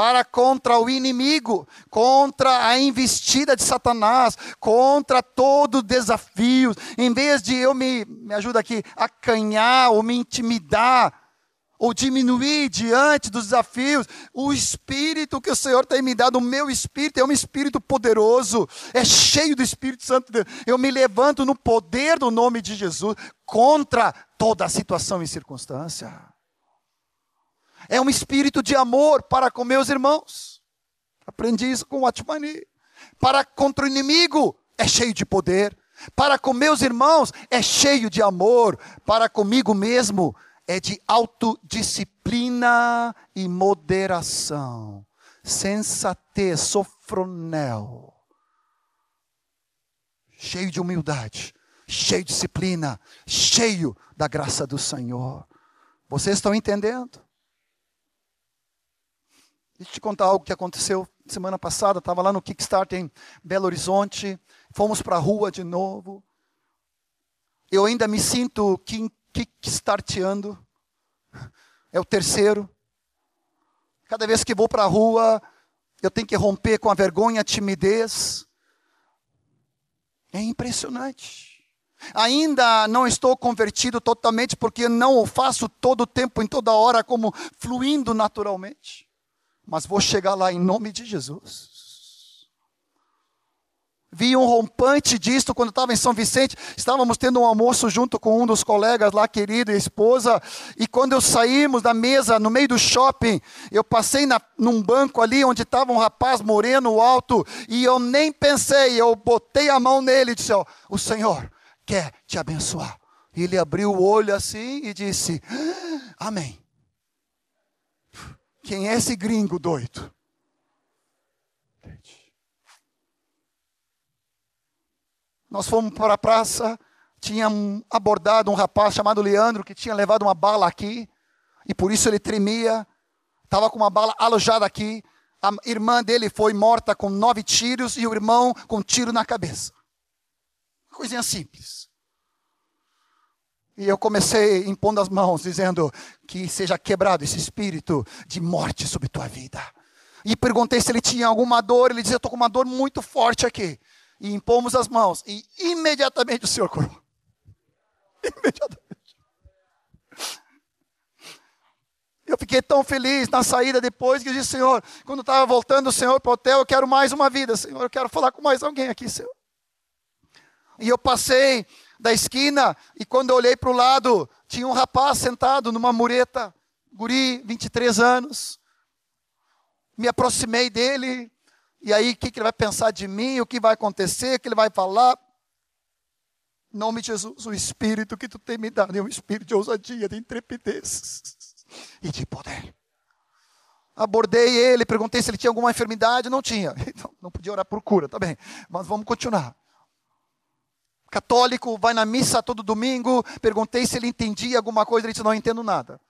para contra o inimigo, contra a investida de Satanás, contra todo desafio. Em vez de eu me, me ajuda aqui, acanhar ou me intimidar, ou diminuir diante dos desafios, o espírito que o Senhor tem me dado, o meu espírito é um espírito poderoso, é cheio do Espírito Santo de Deus. Eu me levanto no poder do nome de Jesus contra toda a situação e circunstância é um espírito de amor para com meus irmãos. Aprendi isso com o Atmani. Para contra o inimigo é cheio de poder. Para com meus irmãos é cheio de amor. Para comigo mesmo é de autodisciplina e moderação. Sensatez, sofronel. Cheio de humildade, cheio de disciplina, cheio da graça do Senhor. Vocês estão entendendo? Deixa eu te contar algo que aconteceu semana passada. Estava lá no Kickstarter em Belo Horizonte. Fomos para a rua de novo. Eu ainda me sinto kickstarteando. É o terceiro. Cada vez que vou para a rua, eu tenho que romper com a vergonha, a timidez. É impressionante. Ainda não estou convertido totalmente, porque não o faço todo o tempo, em toda hora, como fluindo naturalmente mas vou chegar lá em nome de Jesus. Vi um rompante disto quando estava em São Vicente. Estávamos tendo um almoço junto com um dos colegas lá, querido, e esposa. E quando eu saímos da mesa, no meio do shopping, eu passei na, num banco ali onde estava um rapaz moreno, alto. E eu nem pensei, eu botei a mão nele e disse: ó, O Senhor quer te abençoar. E ele abriu o olho assim e disse: Amém. Quem é esse gringo doido? Nós fomos para a praça, tinha abordado um rapaz chamado Leandro que tinha levado uma bala aqui e por isso ele tremia. Estava com uma bala alojada aqui. A irmã dele foi morta com nove tiros e o irmão com um tiro na cabeça. Coisinha simples. E eu comecei impondo as mãos, dizendo que seja quebrado esse espírito de morte sobre tua vida. E perguntei se ele tinha alguma dor. Ele disse: Eu estou com uma dor muito forte aqui. E impomos as mãos. E imediatamente o Senhor curou. (laughs) Imediatamente. Eu fiquei tão feliz na saída depois que eu disse, Senhor, quando estava voltando o Senhor para o hotel, eu quero mais uma vida, Senhor, eu quero falar com mais alguém aqui, Senhor. E eu passei da esquina e quando eu olhei para o lado, tinha um rapaz sentado numa mureta, guri, 23 anos. Me aproximei dele, e aí o que, que ele vai pensar de mim, o que vai acontecer, o que ele vai falar. Em nome de Jesus, o Espírito que tu tem me dado é um Espírito de ousadia, de intrepidez e de poder. Abordei ele, perguntei se ele tinha alguma enfermidade, não tinha. (laughs) Então, não podia orar por cura, tá bem. Mas vamos continuar. Católico, vai na missa todo domingo, perguntei se ele entendia alguma coisa, ele disse, não entendo nada.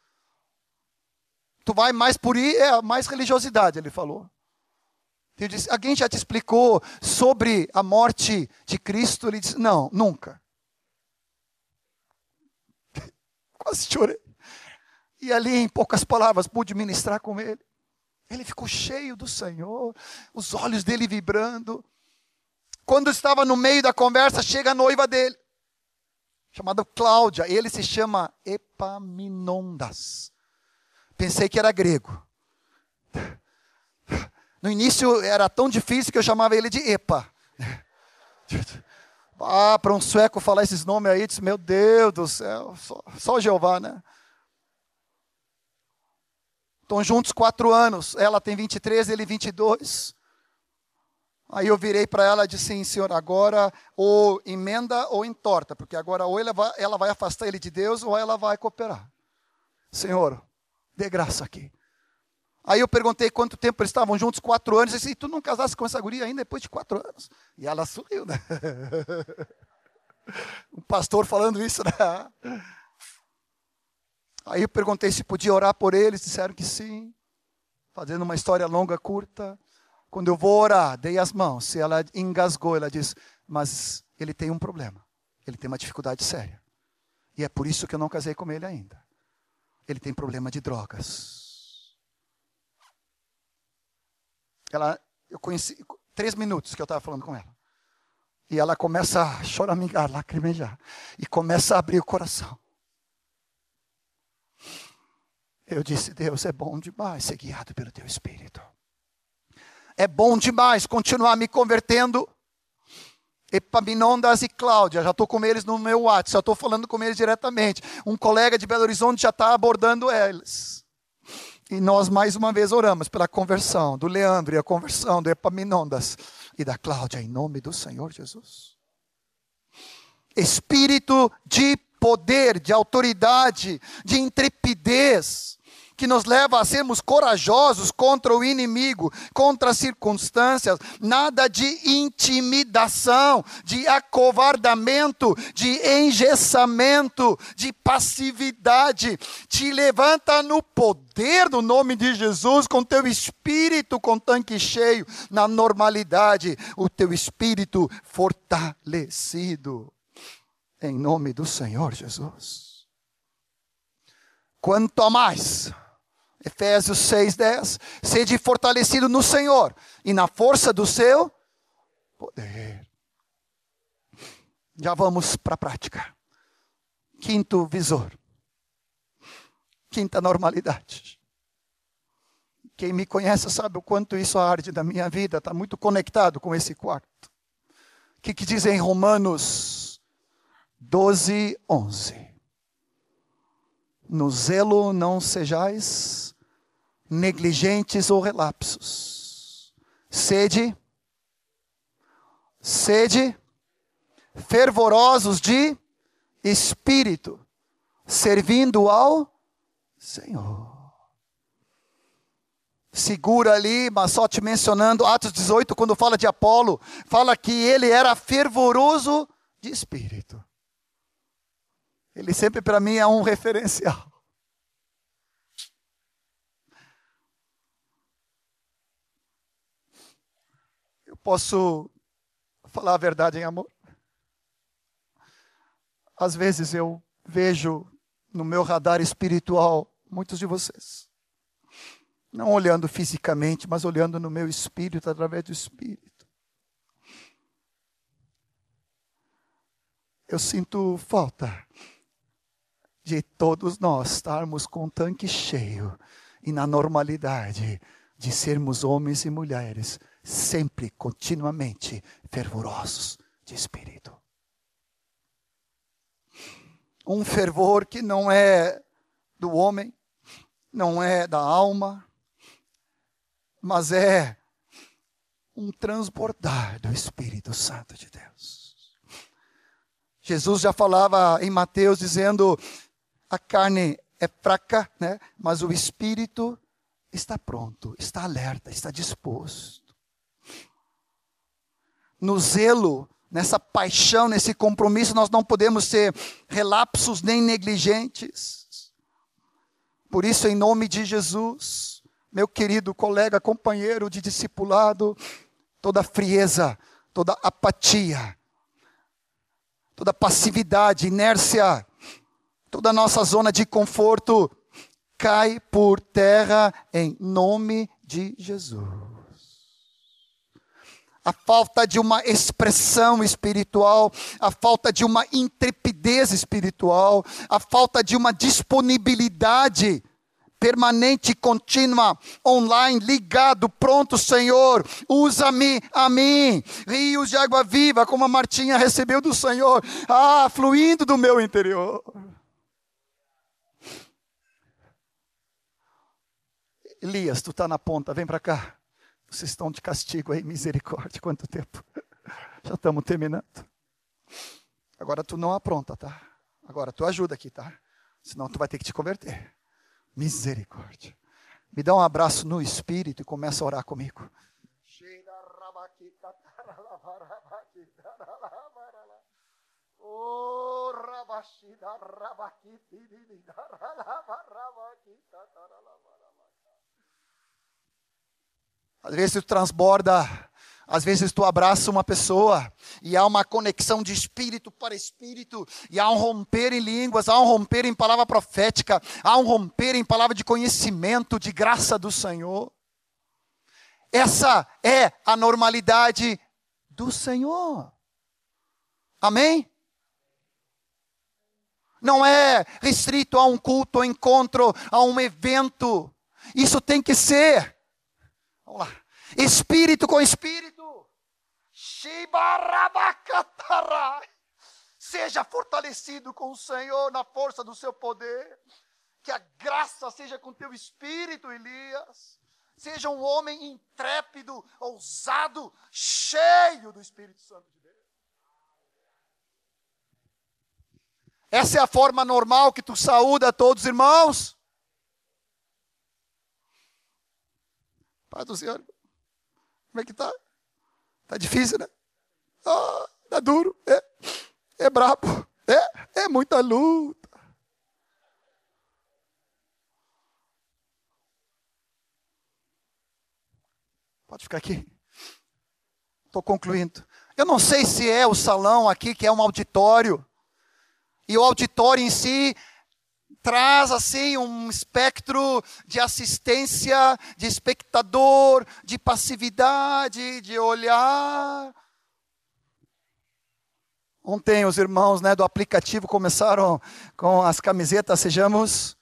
Tu vai mais por ir, é mais religiosidade, ele falou. Eu disse, alguém já te explicou sobre a morte de Cristo? Ele disse, não, nunca. (laughs) Quase chorei. E ali, em poucas palavras, pude ministrar com ele. Ele ficou cheio do Senhor, os olhos dele vibrando. Quando estava no meio da conversa, chega a noiva dele, chamada Cláudia. Ele se chama Epaminondas. Pensei que era grego. No início era tão difícil que eu chamava ele de Epa. Ah, para um sueco falar esses nomes aí, disse, meu Deus do céu, só, só Jeová, né? Estão juntos quatro anos. Ela tem 23, ele 22. Aí eu virei para ela e disse assim, senhor, agora ou emenda ou entorta, porque agora ou ela vai, ela vai afastar ele de Deus ou ela vai cooperar. Senhor, dê graça aqui. Aí eu perguntei quanto tempo eles estavam juntos, quatro anos. E tu não casaste com essa guria ainda depois de quatro anos? E ela sorriu, né? (laughs) um pastor falando isso, né? Aí eu perguntei se podia orar por eles, disseram que sim. Fazendo uma história longa, curta. Quando eu vou orar, dei as mãos. Se ela engasgou, ela disse: Mas ele tem um problema. Ele tem uma dificuldade séria. E é por isso que eu não casei com ele ainda. Ele tem problema de drogas. Ela, eu conheci três minutos que eu estava falando com ela. E ela começa a choramingar, lacrimejar. E começa a abrir o coração. Eu disse: Deus, é bom demais ser guiado pelo teu Espírito. É bom demais continuar me convertendo. Epaminondas e Cláudia, já estou com eles no meu WhatsApp, já estou falando com eles diretamente. Um colega de Belo Horizonte já está abordando eles. E nós mais uma vez oramos pela conversão do Leandro e a conversão do Epaminondas e da Cláudia, em nome do Senhor Jesus. Espírito de poder, de autoridade, de intrepidez que nos leva a sermos corajosos contra o inimigo, contra as circunstâncias, nada de intimidação, de acovardamento, de engessamento, de passividade. Te levanta no poder do nome de Jesus, com teu espírito com tanque cheio, na normalidade, o teu espírito fortalecido. Em nome do Senhor Jesus. Quanto mais Efésios 6:10, sede fortalecido no Senhor e na força do seu poder. Já vamos para a prática. Quinto visor. Quinta normalidade. Quem me conhece sabe o quanto isso arde da minha vida, está muito conectado com esse quarto. O que, que diz em Romanos 12, 11? No zelo não sejais negligentes ou relapsos. Sede, sede, fervorosos de espírito, servindo ao Senhor. Segura ali, mas só te mencionando, Atos 18, quando fala de Apolo, fala que ele era fervoroso de espírito. Ele sempre para mim é um referencial. Posso falar a verdade em amor? Às vezes eu vejo no meu radar espiritual muitos de vocês Não olhando fisicamente, mas olhando no meu espírito, através do espírito. Eu sinto falta de todos nós estarmos com o tanque cheio e na normalidade de sermos homens e mulheres sempre, continuamente fervorosos de espírito. Um fervor que não é do homem, não é da alma, mas é um transbordar do Espírito Santo de Deus. Jesus já falava em Mateus dizendo: a carne é fraca, né? mas o espírito está pronto, está alerta, está disposto. No zelo, nessa paixão, nesse compromisso, nós não podemos ser relapsos nem negligentes. Por isso, em nome de Jesus, meu querido colega, companheiro de discipulado, toda frieza, toda apatia, toda passividade, inércia, toda nossa zona de conforto cai por terra em nome de Jesus. A falta de uma expressão espiritual, a falta de uma intrepidez espiritual, a falta de uma disponibilidade permanente, contínua, online, ligado, pronto, Senhor, usa-me a mim. Rios de água viva, como a Martinha recebeu do Senhor, ah, fluindo do meu interior. Elias, tu está na ponta, vem para cá. Vocês estão de castigo aí, misericórdia. Quanto tempo? Já estamos terminando. Agora tu não apronta, tá? Agora tu ajuda aqui, tá? Senão tu vai ter que te converter. Misericórdia. Me dá um abraço no espírito e começa a orar comigo. Oh, às vezes tu transborda, às vezes tu abraça uma pessoa e há uma conexão de espírito para espírito, e há um romper em línguas, há um romper em palavra profética, há um romper em palavra de conhecimento, de graça do Senhor. Essa é a normalidade do Senhor. Amém? Não é restrito a um culto, a um encontro, a um evento. Isso tem que ser Vamos lá. Espírito com espírito. Seja fortalecido com o Senhor na força do seu poder. Que a graça seja com teu espírito, Elias. Seja um homem intrépido, ousado, cheio do Espírito Santo de Deus. Essa é a forma normal que tu saúda todos os irmãos. Paz do Senhor. Como é que tá? Tá difícil, né? Ah, tá duro. É, é brabo. É, é muita luta. Pode ficar aqui. Estou concluindo. Eu não sei se é o salão aqui que é um auditório. E o auditório em si traz assim um espectro de assistência, de espectador, de passividade, de olhar. Ontem os irmãos né, do aplicativo começaram com as camisetas Sejamos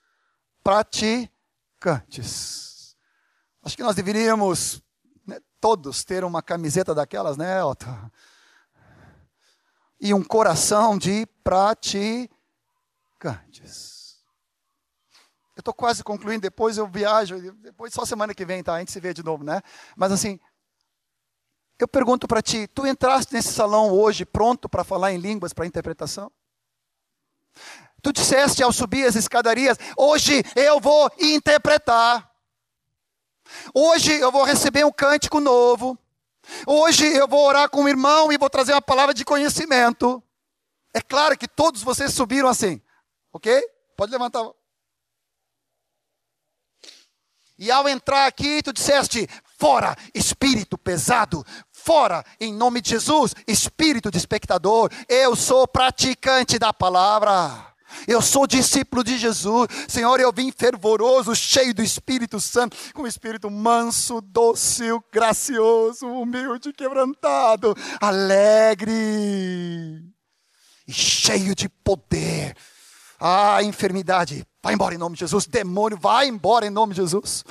Praticantes. Acho que nós deveríamos né, todos ter uma camiseta daquelas, né, Otto? E um coração de praticantes. Eu estou quase concluindo, depois eu viajo, depois só semana que vem, tá? A gente se vê de novo, né? Mas assim, eu pergunto para ti, tu entraste nesse salão hoje pronto para falar em línguas, para interpretação? Tu disseste ao subir as escadarias, hoje eu vou interpretar. Hoje eu vou receber um cântico novo. Hoje eu vou orar com o irmão e vou trazer uma palavra de conhecimento. É claro que todos vocês subiram assim, ok? Pode levantar. E ao entrar aqui, tu disseste: fora, espírito pesado, fora, em nome de Jesus, espírito de espectador. Eu sou praticante da palavra. Eu sou discípulo de Jesus. Senhor, eu vim fervoroso, cheio do Espírito Santo, com o espírito manso, dócil, gracioso, humilde, quebrantado, alegre e cheio de poder. Ah, enfermidade, vai embora em nome de Jesus. Demônio, vai embora em nome de Jesus.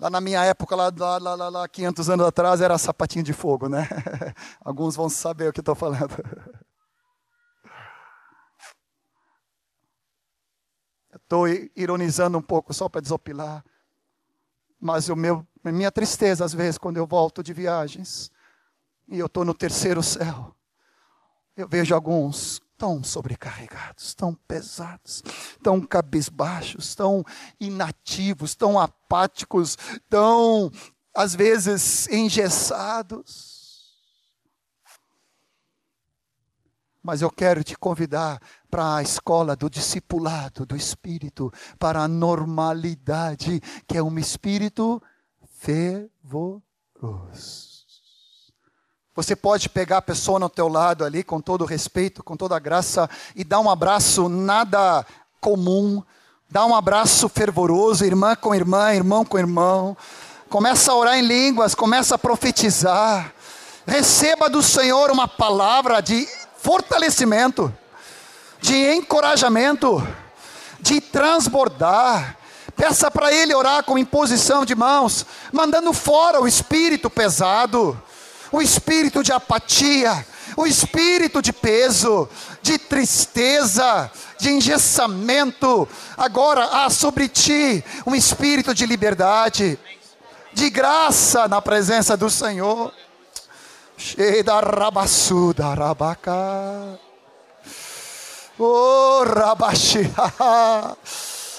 Lá na minha época, lá, lá, lá, lá 500 anos atrás, era sapatinho de fogo, né? (laughs) Alguns vão saber o que estou falando. (laughs) Estou ironizando um pouco só para desopilar. Mas o meu, a minha tristeza, às vezes, quando eu volto de viagens, e eu estou no terceiro céu, eu vejo alguns tão sobrecarregados, tão pesados, tão cabisbaixos, tão inativos, tão apáticos, tão, às vezes, engessados. Mas eu quero te convidar para a escola do discipulado do Espírito, para a normalidade, que é um espírito fervoroso. Você pode pegar a pessoa no teu lado ali, com todo respeito, com toda graça, e dar um abraço nada comum, dar um abraço fervoroso, irmã com irmã, irmão com irmão. Começa a orar em línguas, começa a profetizar. Receba do Senhor uma palavra de fortalecimento, de encorajamento, de transbordar. Peça para Ele orar com imposição de mãos, mandando fora o espírito pesado o espírito de apatia, o espírito de peso, de tristeza, de engessamento. Agora há sobre ti um espírito de liberdade, de graça na presença do Senhor. Cheida rabassuda rabaca. Oh, rabaxi. (laughs)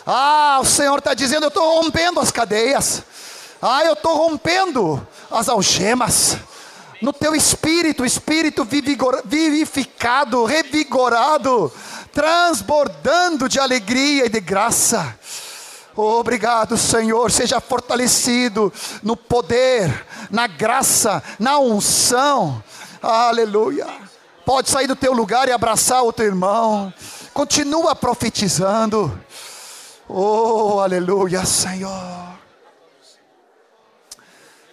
Ah, o Senhor está dizendo: eu estou rompendo as cadeias. Ah, eu estou rompendo as algemas no teu espírito, espírito vivificado, revigorado, transbordando de alegria e de graça. Obrigado, Senhor. Seja fortalecido no poder, na graça, na unção. Aleluia. Pode sair do teu lugar e abraçar o teu irmão. Continua profetizando. Oh, aleluia, Senhor.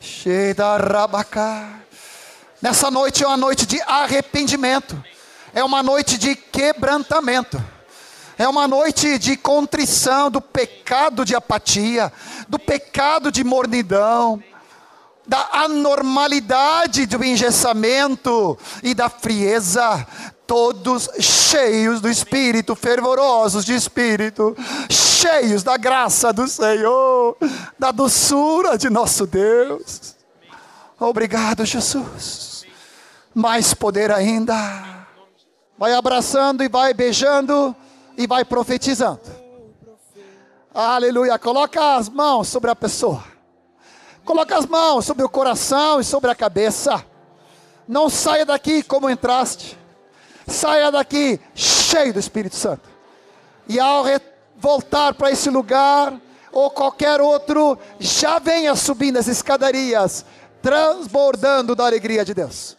Cheia rabacá. Nessa noite é uma noite de arrependimento, é uma noite de quebrantamento, é uma noite de contrição do pecado de apatia, do pecado de mornidão, da anormalidade do engessamento e da frieza, todos cheios do Espírito, fervorosos de Espírito, cheios da graça do Senhor, da doçura de nosso Deus. Obrigado, Jesus mais poder ainda. Vai abraçando e vai beijando e vai profetizando. Aleluia. Coloca as mãos sobre a pessoa. Coloca as mãos sobre o coração e sobre a cabeça. Não saia daqui como entraste. Saia daqui cheio do Espírito Santo. E ao voltar para esse lugar, ou qualquer outro, já venha subindo as escadarias, transbordando da alegria de Deus.